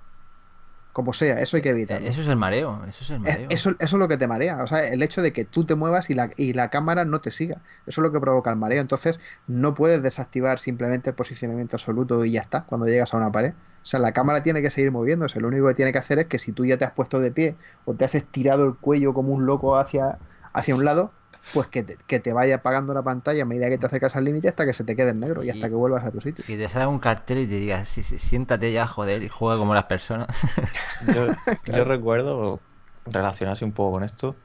Como sea, eso hay que evitarlo. Eso es el mareo. Eso es el Es- mareo. Eso, eso es lo que te marea. O sea, el hecho de que tú te muevas y la, y la cámara no te siga. Eso es lo que provoca el mareo. Entonces, no puedes desactivar simplemente el posicionamiento absoluto y ya está cuando llegas a una pared. O sea, la cámara tiene que seguir moviéndose. Lo único que tiene que hacer es que si tú ya te has puesto de pie o te has estirado el cuello como un loco hacia, hacia un lado, pues que te, que te vaya apagando la pantalla a medida que te acercas al límite hasta que se te quede en negro y hasta Y- que vuelvas a tu sitio. Que te salga un cartel y te diga, sí, sí, siéntate ya, joder, y juega como las personas. Yo, yo recuerdo, relacionarse un poco con esto,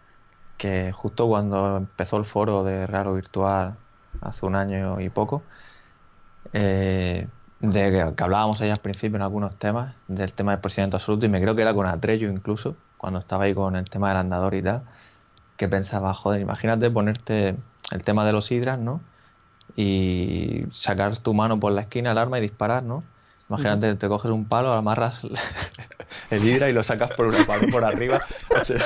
que justo cuando empezó el foro de Raro Virtual, hace un año y poco, eh, de que, que hablábamos ahí al principio en algunos temas, del tema del posicionamiento absoluto, y me creo que era con Atreyu incluso, cuando estaba ahí con el tema del andador y tal, que pensaba, joder, imagínate ponerte el tema de los hidras, ¿no? Y sacar tu mano por la esquina al arma y disparar, ¿no? Imagínate, te coges un palo, amarras el hidra y lo sacas por una pared por arriba. O sea,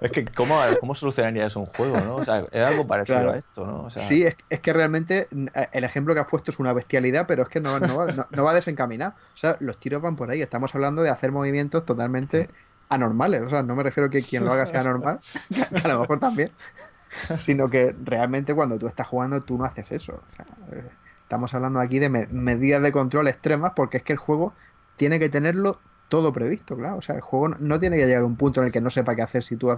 es que, ¿cómo, ¿cómo solucionaría eso un juego, no? O sea, es algo parecido Claro. a esto, ¿no? O sea, Sí, es, es que realmente mm, el ejemplo que has puesto es una bestialidad, pero es que no, no, va, no- no va desencaminado. O sea, los tiros van por ahí. Estamos hablando de hacer movimientos totalmente anormales. O sea, no me refiero a que quien lo haga sea normal, que, a lo mejor también, sino que realmente cuando tú estás jugando tú no haces eso. O sea, eh, estamos hablando aquí de me- medidas de control extremas porque es que el juego tiene que tenerlo todo previsto, claro. O sea, el juego no, tiene que llegar a un punto en el que no sepa qué hacer si tú,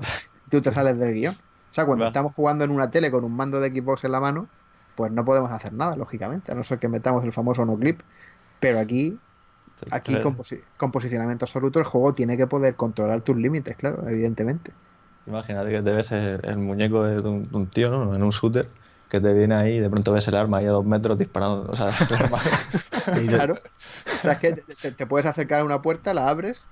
si tú te sales del guion. O sea, cuando Va. estamos jugando en una tele con un mando de Xbox en la mano, pues no podemos hacer nada, lógicamente, a no ser que metamos el famoso no clip. Pero aquí, aquí con, posi- con posicionamiento absoluto, el juego tiene que poder controlar tus límites, claro, evidentemente. Imagínate que te ves el, el muñeco de un, de un tío, ¿no? En un shooter, que te viene ahí y de pronto ves el arma ahí a dos metros disparando. O sea, el arma- Claro. O sea, es que te, te puedes acercar a una puerta, la abres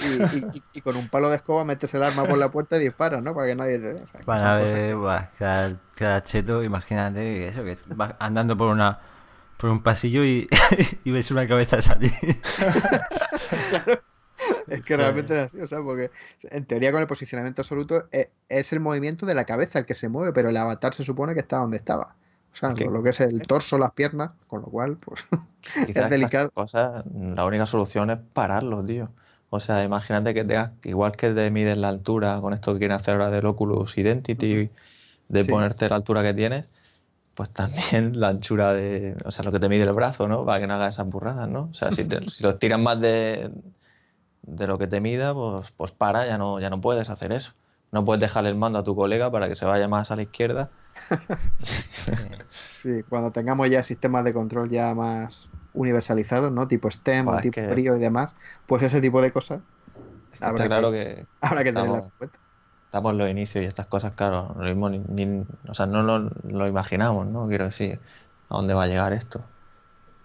y, y- y- y con un palo de escoba metes el arma por la puerta y disparas, ¿no? Para que nadie te dé. O sea, Van a ver, buah, cada, cada cheto, imagínate que eso, que vas andando por una por un pasillo y, y ves una cabeza salir. Es que realmente es así, o sea, porque en teoría con el posicionamiento absoluto es, es el movimiento de la cabeza el que se mueve, pero el avatar se supone que está donde estaba. O sea, lo que es el torso, las piernas, con lo cual, pues, Quizás estas delicado. cosas, la única solución es pararlo, tío. O sea, imagínate que tengas, igual que te mides la altura con esto que quieren hacer ahora del Oculus Identity, de Sí. ponerte la altura que tienes, pues también la anchura de, o sea, lo que te mide el brazo, ¿no? Para que no hagas esas burradas, ¿no? O sea, si, te- si lo tiras más de, de lo que te mida, pues, pues para, ya no, ya no puedes hacer eso. No puedes dejarle el mando a tu colega para que se vaya más a la izquierda. sí, cuando tengamos ya sistemas de control ya más universalizados, ¿no? Tipo STEM, Buah, o es tipo que- Brio y demás, pues ese tipo de cosas Está habrá claro que, que habrá que tenerlas estamos- en cuenta. estamos en los inicios y estas cosas, claro, lo mismo ni, ni- o sea, no lo, lo imaginamos, ¿no? Quiero decir, a dónde va a llegar esto.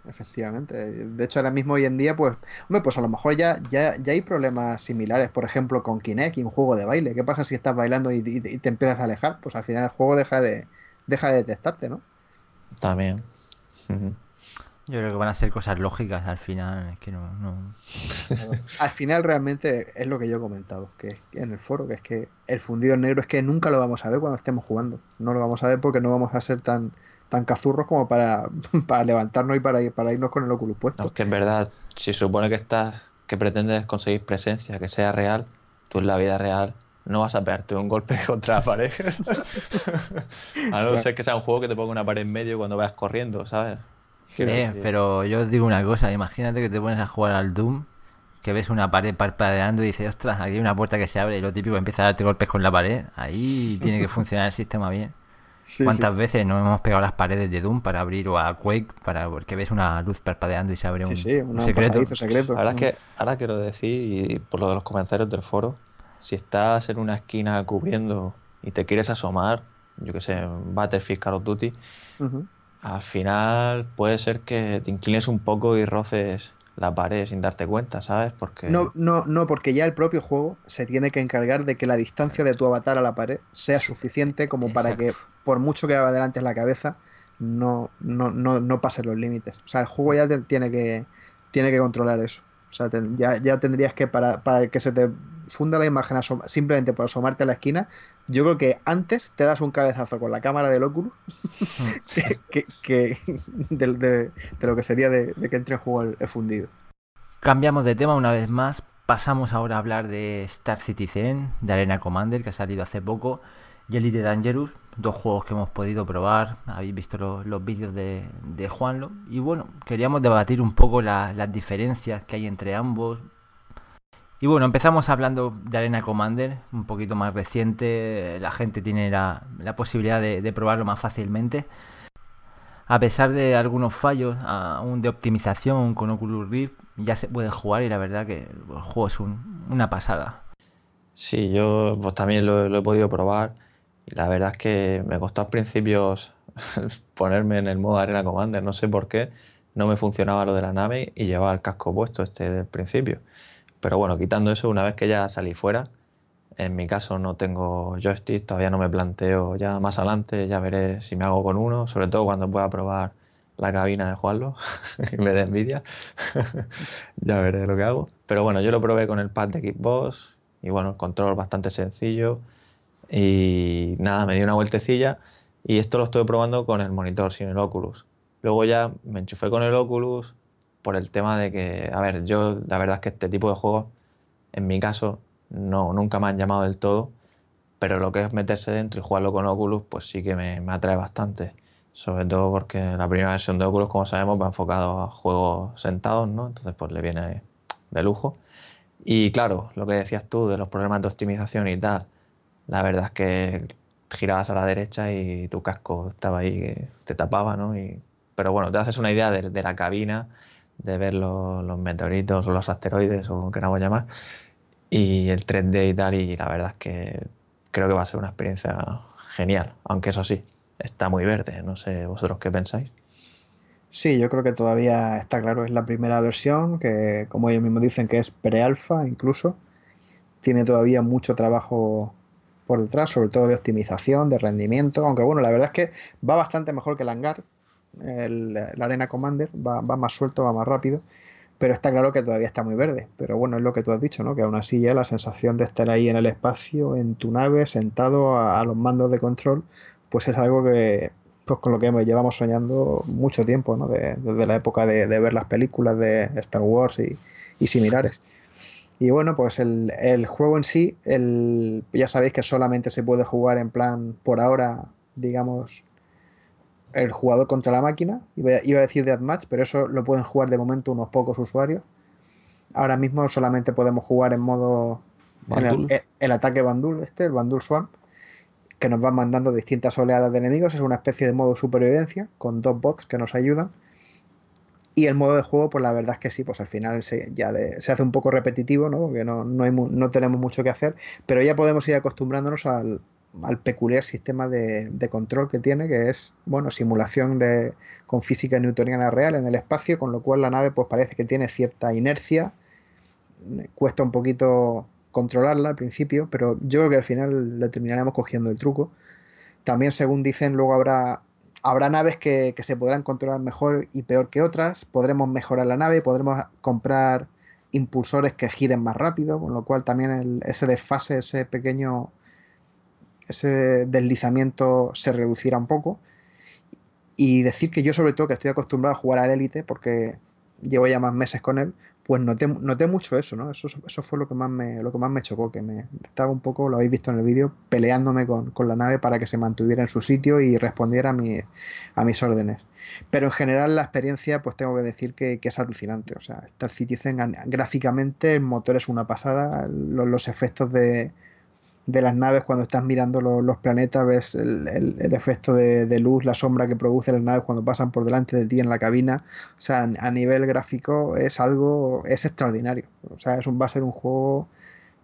Efectivamente. De hecho, ahora mismo hoy en día, pues, hombre, pues a lo mejor ya, ya, ya hay problemas similares, por ejemplo, con Kinect y un juego de baile. ¿Qué pasa si estás bailando y, y- y te empiezas a alejar? Pues al final el juego deja de, deja de detectarte, ¿no? También. Yo creo que van a ser cosas lógicas al final, es que no, no. Al final realmente es lo que yo he comentado, que es que en el foro, que es que el fundido en negro es que nunca lo vamos a ver cuando estemos jugando. No lo vamos a ver porque no vamos a ser tan, tan cazurros como para, para levantarnos y para, ir- para irnos con el Oculus No, puesto. es que en verdad, si supone que estás, que pretendes conseguir presencia, que sea real, tú en la vida real no vas a pegarte un golpe contra la pared. a no ser que sea un juego que te ponga una pared en medio cuando vayas corriendo, ¿sabes? Sí, Eh, sí. pero yo os digo una cosa, imagínate que te pones a jugar al Doom, que ves una pared parpadeando y dices, ostras, aquí hay una puerta que se abre y lo típico empieza a darte golpes con la pared. Ahí tiene que funcionar el sistema bien. Sí, ¿Cuántas sí. veces no hemos pegado las paredes de Doom para abrir o a Quake para porque ves una luz parpadeando y se abre un, Sí, secreto? secreto. Es que ahora quiero decir, y por lo de los comentarios del foro, si estás en una esquina cubriendo y te quieres asomar, yo que sé, en Battlefield, Call of Duty, al final puede ser que te inclines un poco y roces la pared sin darte cuenta, ¿sabes? Porque No, no, no, porque ya el propio juego se tiene que encargar de que la distancia de tu avatar a la pared sea suficiente como para que, por mucho que adelantes la cabeza, no, no, no, no pases los límites. O sea, el juego ya te- tiene que, tiene que controlar eso. O sea, ya, ya tendrías que, para, para que se te funda la imagen asoma- simplemente por asomarte a la esquina, yo creo que antes te das un cabezazo con la cámara del Oculus que, que- que de, de- de lo que sería de, de que entre en juego el- el fundido. Cambiamos de tema una vez más. Pasamos ahora a hablar de Star Citizen, de Arena Commander, que ha salido hace poco, y Elite Dangerous, dos juegos que hemos podido probar. Habéis visto los, los vídeos de, de Juanlo. Y bueno, queríamos debatir un poco la- las diferencias que hay entre ambos. Y bueno, empezamos hablando de Arena Commander, un poquito más reciente. La gente tiene la, posibilidad de, de probarlo más fácilmente. A pesar de algunos fallos, aún de optimización con Oculus Rift, ya se puede jugar y la verdad que el juego es un- una pasada. sí, yo pues también lo, lo he podido probar y la verdad es que me costó al principio ponerme en el modo Arena Commander, no sé por qué, no me funcionaba lo de la nave y llevaba el casco puesto este del principio. Pero bueno, quitando eso, una vez que ya salí fuera, en mi caso no tengo joystick, todavía no me planteo ya más adelante, ya veré si me hago con uno, sobre todo cuando pueda probar la cabina de Juanlo y me dé envidia, ya veré lo que hago. Pero bueno, yo lo probé con el pad de Xbox y bueno, el control bastante sencillo y nada, me di una vueltecilla y esto lo estoy probando con el monitor, sin el Oculus. Luego ya me enchufé con el Oculus por el tema de que, a ver, yo la verdad es que este tipo de juegos, en mi caso, no, nunca me han llamado del todo, pero lo que es meterse dentro y jugarlo con Oculus, pues sí que me, me atrae bastante. Sobre todo porque la primera versión de Oculus, como sabemos, va enfocado a juegos sentados, ¿no? Entonces, pues le viene de lujo. Y claro, lo que decías tú de los problemas de optimización y tal, la verdad es que girabas a la derecha y tu casco estaba ahí, te tapaba, ¿no? Y, pero bueno, te haces una idea de, de la cabina, de ver los, los, meteoritos o los asteroides o queramos llamar, y el 3D y tal, y la verdad es que creo que va a ser una experiencia genial, aunque eso sí, está muy verde, no sé vosotros qué pensáis. Sí, yo creo que todavía está claro, es la primera versión, que como ellos mismos dicen que es pre-alfa incluso, tiene todavía mucho trabajo por detrás, sobre todo de optimización, de rendimiento, aunque bueno, la verdad es que va bastante mejor que el hangar, el, la Arena Commander, va, va, más suelto, va más rápido, pero está claro que todavía está muy verde, pero bueno, es lo que tú has dicho, ¿no? Que aún así ya la sensación de estar ahí en el espacio, en tu nave, sentado a, los mandos de control, pues es algo que, pues con lo que llevamos soñando mucho tiempo, ¿no? De, desde la época de, de, ver las películas de Star Wars y, y similares. Y bueno, pues el, el, juego en sí, el, ya sabéis que solamente se puede jugar en plan, por ahora, digamos, el jugador contra la máquina. Iba, iba a decir Deathmatch, pero eso lo pueden jugar de momento unos pocos usuarios. Ahora mismo solamente podemos jugar en modo. En el, el, ataque Bandul, este, el Bandul Swamp, que nos van mandando distintas oleadas de enemigos. Es una especie de modo supervivencia con dos bots que nos ayudan. Y el modo de juego, pues la verdad es que sí, pues al final se, ya de, se hace un poco repetitivo, ¿no? Porque no, no, hay, no tenemos mucho que hacer, pero ya podemos ir acostumbrándonos al, al peculiar sistema de, control que tiene, que es, bueno, simulación de, con física newtoniana real en el espacio, con lo cual la nave pues parece que tiene cierta inercia, cuesta un poquito controlarla al principio, pero yo creo que al final le terminaremos cogiendo el truco. También, según dicen, luego habrá habrá naves que, que, se podrán controlar mejor y peor que otras, podremos mejorar la nave, podremos comprar impulsores que giren más rápido, con lo cual también el, ese desfase, ese pequeño, ese deslizamiento se reducirá un poco. Y decir que yo sobre todo que estoy acostumbrado a jugar al élite porque llevo ya más meses con él, pues noté, noté mucho eso, ¿no? Eso, eso fue lo que más me, lo que más me chocó, que me estaba un poco, lo habéis visto en el vídeo, peleándome con, con, la nave para que se mantuviera en su sitio y respondiera a, mi, a mis órdenes. Pero en general la experiencia, pues tengo que decir que, es alucinante. O sea, Star Citizen gráficamente, el motor es una pasada, los efectos de, de las naves cuando estás mirando los, planetas, ves el, el, el efecto de, de, luz, la sombra que produce las naves cuando pasan por delante de ti en la cabina. O sea, a nivel gráfico es algo, es extraordinario. O sea, es un, va a ser un juego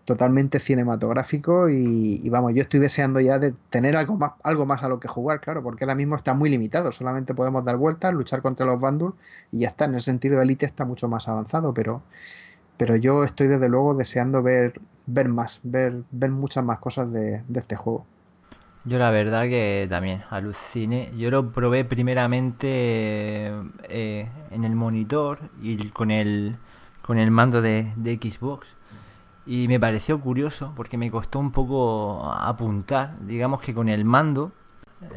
totalmente cinematográfico y, vamos, yo estoy deseando ya de tener algo más, algo más a lo que jugar, claro, porque ahora mismo está muy limitado, solamente podemos dar vueltas, luchar contra los bándulos y ya está, en ese sentido Elite está mucho más avanzado, pero pero yo estoy desde luego deseando ver, ver más, ver, ver muchas más cosas de, de este juego. Yo la verdad que también aluciné. Yo lo probé primeramente eh, en el monitor y con el, con el mando de, de, Xbox. Y me pareció curioso porque me costó un poco apuntar. Digamos que con el mando,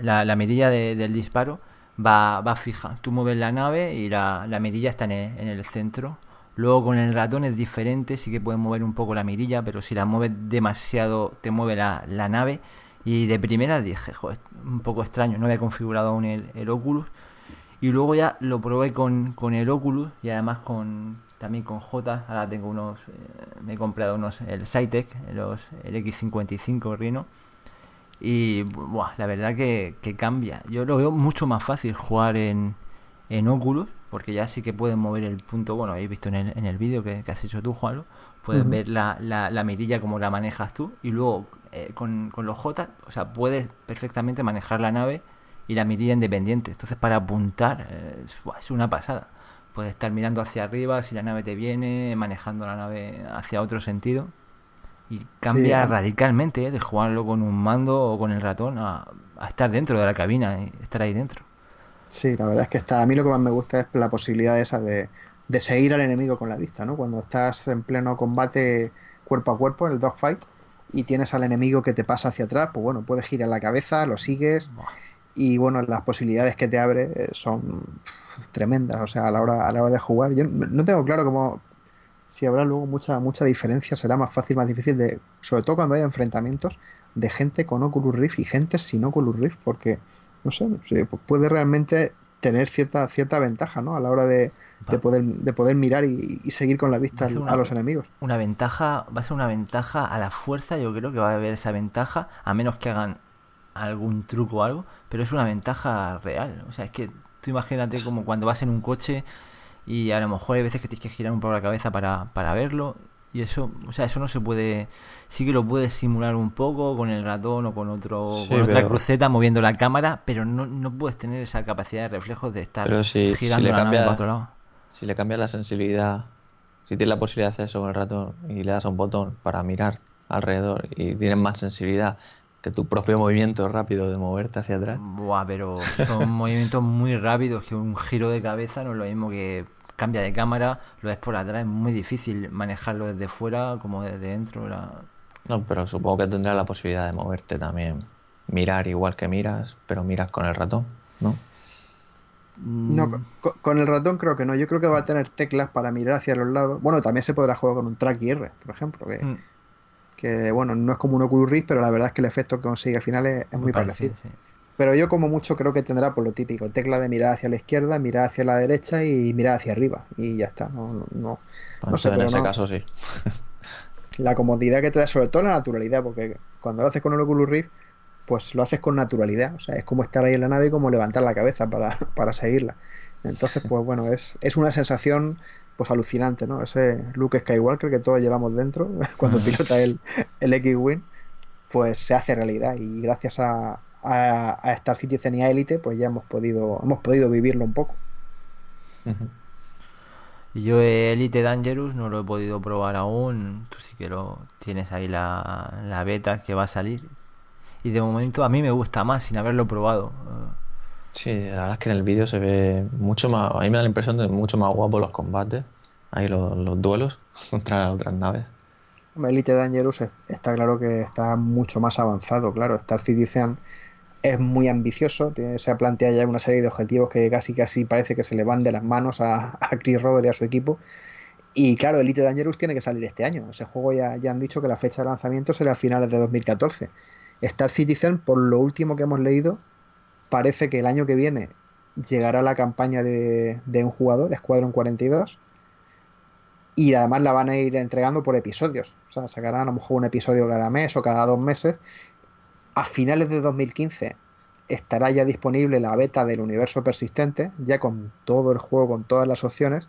la, la medida de, del disparo va, va fija. Tú mueves la nave y la, la medida está en el, en el centro Luego con el ratón es diferente, sí que puedes mover un poco la mirilla, pero si la mueves demasiado te mueve la, nave. Y de primera dije, joder, un poco extraño, no había configurado aún el, el Oculus. Y luego ya lo probé con, con, el Oculus y además con también con J. Ahora tengo unos, eh, me he comprado unos, el Cytec, los, el X55 Rhino. Y buah, la verdad que, que cambia. Yo lo veo mucho más fácil jugar en, en Oculus porque ya sí que pueden mover el punto, bueno, habéis visto en el, en el vídeo que, que, has hecho tú, Juanlo, puedes uh -huh. ver la, la, la, mirilla como la manejas tú y luego eh, con, con, los J, o sea, puedes perfectamente manejar la nave y la mirilla independiente. Entonces, para apuntar, eh, es una pasada. puedes estar mirando hacia arriba si la nave te viene, manejando la nave hacia otro sentido. Y cambia Sí. radicalmente ¿eh? de jugarlo con un mando o con el ratón a, a estar dentro de la cabina y estar ahí dentro. Sí, la verdad es que está. A mí lo que más me gusta es la posibilidad esa de, de seguir al enemigo con la vista, ¿no? Cuando estás en pleno combate cuerpo a cuerpo, en el dogfight, y tienes al enemigo que te pasa hacia atrás, pues bueno, puedes girar la cabeza, lo sigues, y bueno, las posibilidades que te abre eh, son tremendas. O sea, a la hora, a la hora de jugar, yo no no tengo claro cómo. Si habrá luego mucha, mucha diferencia, será más fácil, más difícil de. Sobre todo cuando haya enfrentamientos de gente con Oculus Rift y gente sin Oculus Rift, porque no sé, pues puede realmente tener cierta, cierta ventaja, ¿no? A la hora de, de poder, de poder mirar y, y seguir con la vista una- a los enemigos. Una ventaja, va a ser una ventaja a la fuerza, yo creo que va a haber esa ventaja, a menos que hagan algún truco o algo, pero es una ventaja real. O sea, es que tú imagínate como cuando vas en un coche y a lo mejor hay veces que tienes que girar un poco la cabeza para, para verlo. Y eso, o sea, eso no se puede, sí que lo puedes simular un poco con el ratón o con otro, Sí, con otra pero- cruceta moviendo la cámara, pero no, no puedes tener esa capacidad de reflejos de estar si- si girando le la nave cambia- para otro lado. Si le cambias la sensibilidad, si tienes la posibilidad de hacer eso con el ratón y le das a un botón para mirar alrededor y tienes más sensibilidad que tu propio movimiento rápido de moverte hacia atrás. Buah, pero son movimientos muy rápidos, que un giro de cabeza no es lo mismo que cambia de cámara, lo ves por atrás, es muy difícil manejarlo desde fuera como desde dentro. la- No, pero supongo que tendrás la posibilidad de moverte también. Mirar igual que miras, pero miras con el ratón, ¿no? No, Mm, co- con, el ratón creo que no. Yo creo que va a tener teclas para mirar hacia los lados. Bueno, también se podrá jugar con un track IR, por ejemplo, que, mm, que, bueno, no es como un Oculus Rift, pero la verdad es que el efecto que consigue al final es, es muy parecido, parecido. sí. Pero yo como mucho creo que tendrá por lo típico, tecla de mirar hacia la izquierda, mirar hacia la derecha y mirar hacia arriba. Y ya está, no, no, no. No sé, en ese no. caso sí. La comodidad que te da, sobre todo la naturalidad, porque cuando lo haces con el Oculus Rift, pues lo haces con naturalidad. O sea, es como estar ahí en la nave y como levantar la cabeza para, para seguirla. Entonces, pues bueno, es, es una sensación pues alucinante, ¿no? Ese Luke Skywalker que todos llevamos dentro cuando pilota el, el X-Wing, pues se hace realidad. Y gracias a, a, a Star Citizen y a Elite, pues ya hemos podido, hemos podido vivirlo un poco. Yo Elite Dangerous no lo he podido probar aún, tú sí que lo tienes ahí la, la beta que va a salir. Y de momento a mí me gusta más sin haberlo probado. Sí, la verdad es que en el vídeo se ve mucho más. A mí me da la impresión de mucho más guapo los combates. Ahí los, los duelos contra otras naves. Elite Dangerous es- está claro que está mucho más avanzado, claro. Star Citizen es muy ambicioso, se ha planteado ya una serie de objetivos que casi casi parece que se le van de las manos a, a Chris Roberts y a su equipo. Y claro, Elite Dangerous tiene que salir este año. Ese juego ya, ya han dicho que la fecha de lanzamiento será a finales de 2014. Star Citizen, por lo último que hemos leído, parece que el año que viene llegará la campaña de, de un jugador, Squadron 42, y además la van a ir entregando por episodios. O sea, sacarán a lo mejor un episodio cada mes o cada dos meses. A finales de 2015 estará ya disponible la beta del universo persistente, ya con todo el juego, con todas las opciones,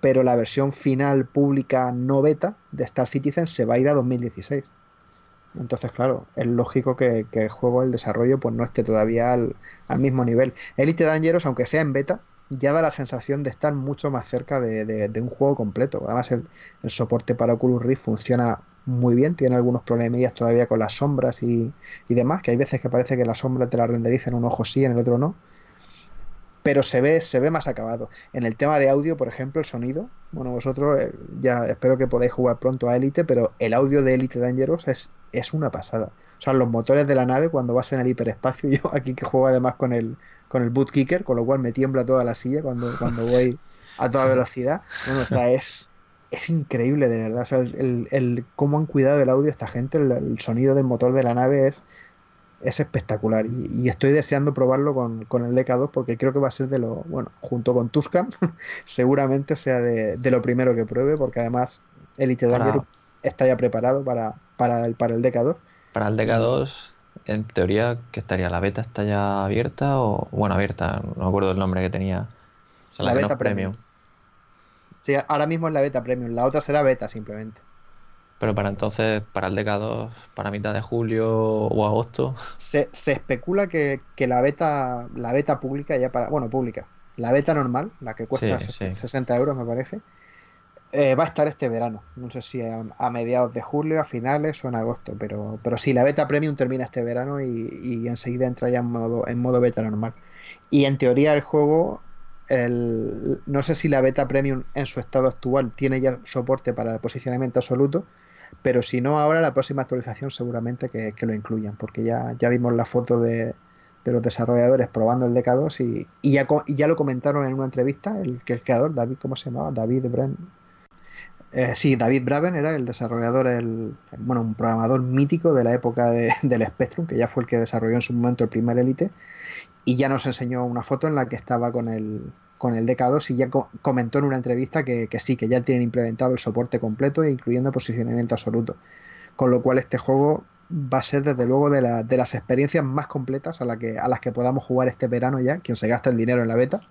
pero la versión final pública no beta de Star Citizen se va a ir a 2016. Entonces, claro, es lógico que, el juego, el desarrollo, pues no esté todavía al, mismo nivel. Elite Dangerous, aunque sea en beta, ya da la sensación de estar mucho más cerca de un juego completo. Además, el, el soporte para Oculus Rift funciona muy bien, tiene algunos problemillas todavía con las sombras y, y demás, que hay veces que parece que la sombra te la renderiza en un ojo sí, en el otro no. Pero se ve, se ve más acabado. En el tema de audio, por ejemplo, el sonido. Bueno, vosotros eh, ya espero que podáis jugar pronto a Elite, pero el audio de Elite Dangerous es, es una pasada. O sea, los motores de la nave cuando vas en el hiperespacio, yo aquí que juego además con el, con el boot kicker, con lo cual me tiembla toda la silla cuando, cuando voy a toda velocidad. Bueno, o sea, es, es increíble de verdad. O sea, el, el- cómo han cuidado el audio esta gente, el, el sonido del motor de la nave es, es espectacular. Y, y estoy deseando probarlo con, con el DK2 porque creo que va a ser de lo, bueno, junto con Tuscan, seguramente sea de, de lo primero que pruebe, porque además Elite Para- está ya preparado para, para, el, para el DK2. Para el DK2, en teoría, que estaría? ¿La beta está ya abierta o...? Bueno, abierta, no me acuerdo el nombre que tenía. O sea, la, La que no beta premium. Sí, ahora mismo es la beta premium, la otra será beta simplemente. Pero para entonces, para el DK2, para mitad de julio o agosto, Se, se especula que, que la beta, la beta pública ya para, bueno, pública, la beta normal, la que cuesta Sí, sí. 60 euros me parece, eh, va a estar este verano. No sé si a, a mediados de julio, a finales o en agosto, pero, pero sí, la beta premium termina este verano y, y enseguida entra ya en modo, en modo beta normal. Y en teoría el juego, el, no sé si la beta premium en su estado actual tiene ya soporte para el posicionamiento absoluto, pero si no, ahora la próxima actualización seguramente que, lo incluyan, porque ya, vimos la foto de, de los desarrolladores probando el DK2 y, ya, lo comentaron en una entrevista, el que el creador, David, ¿cómo se llamaba? David Bren. Eh, sí, David Braben era el desarrollador, el, bueno, un programador mítico de la época de- del Spectrum, que ya fue el que desarrolló en su momento el primer Elite, y ya nos enseñó una foto en la que estaba con el, con el DK2 y ya co- comentó en una entrevista que, que sí, que ya tienen implementado el soporte completo, incluyendo posicionamiento absoluto. Con lo cual este juego va a ser desde luego de, la- de las experiencias más completas a, la que, a las que podamos jugar este verano ya, quien se gasta el dinero en la beta,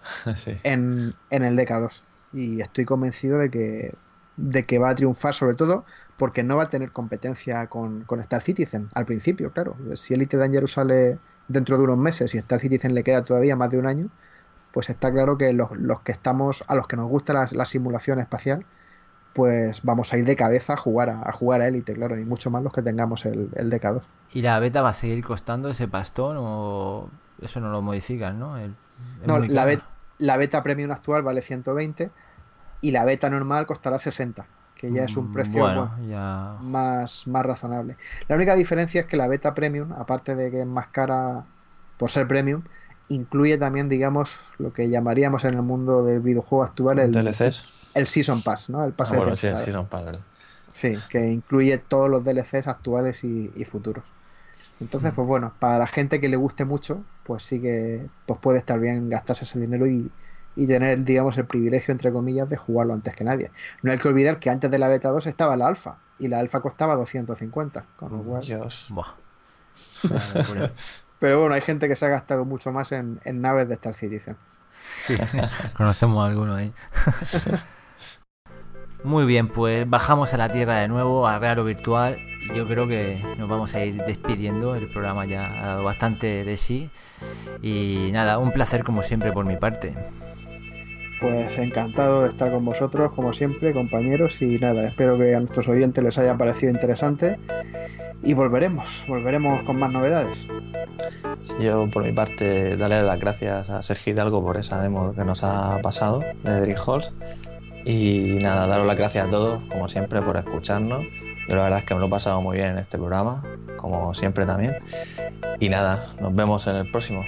sí. en, en el DK2. Y estoy convencido de que, de que va a triunfar, sobre todo porque no va a tener competencia con, con Star Citizen al principio, claro. Si Elite Dangerous sale dentro de unos meses y Star Citizen le queda todavía más de un año, pues está claro que los, los que estamos, a los que nos gusta la, la simulación espacial, pues vamos a ir de cabeza a jugar a, a jugar a Elite, claro, y mucho más los que tengamos el, el DK2. ¿Y la beta va a seguir costando ese pastón o eso no lo modifican, no? El- No, la, bet- la beta premium actual vale 120 y la beta normal costará 60, que ya es un Mm, precio Bueno, bueno, ya. más, más razonable. La única diferencia es que la beta premium, aparte de que es más cara por ser premium, incluye también, digamos, lo que llamaríamos en el mundo del videojuego actual el, DLCs. el Season Pass, ¿no? El Ah, pase bueno, de sí, temporada. sí, son para Sí, que incluye todos los DLCs actuales y, y futuros. Entonces, pues bueno, para la gente que le guste mucho, pues sí que pues puede estar bien gastarse ese dinero y, y tener, digamos, el privilegio, entre comillas, de jugarlo antes que nadie. No hay que olvidar que antes de la beta 2 estaba la alfa y la alfa costaba 250, con lo cual... Dios. Buah. Pero bueno, hay gente que se ha gastado mucho más en, en naves de Star Citizen. Sí, conocemos a alguno ahí. Muy bien, pues bajamos a la Tierra de nuevo, a Real o Virtual. Y yo creo que nos vamos a ir despidiendo. El programa ya ha dado bastante de sí. Y nada, un placer como siempre por mi parte. Pues encantado de estar con vosotros, como siempre, compañeros. Y nada, espero que a nuestros oyentes les haya parecido interesante. Y volveremos, volveremos con más novedades. Yo por mi parte darle las gracias a Sergio Hidalgo por esa demo que nos ha pasado de Dream Halls. Y nada, daros las gracias a todos, como siempre, por escucharnos. Yo la verdad es que me lo he pasado muy bien en este programa, como siempre también. Y nada, nos vemos en el próximo.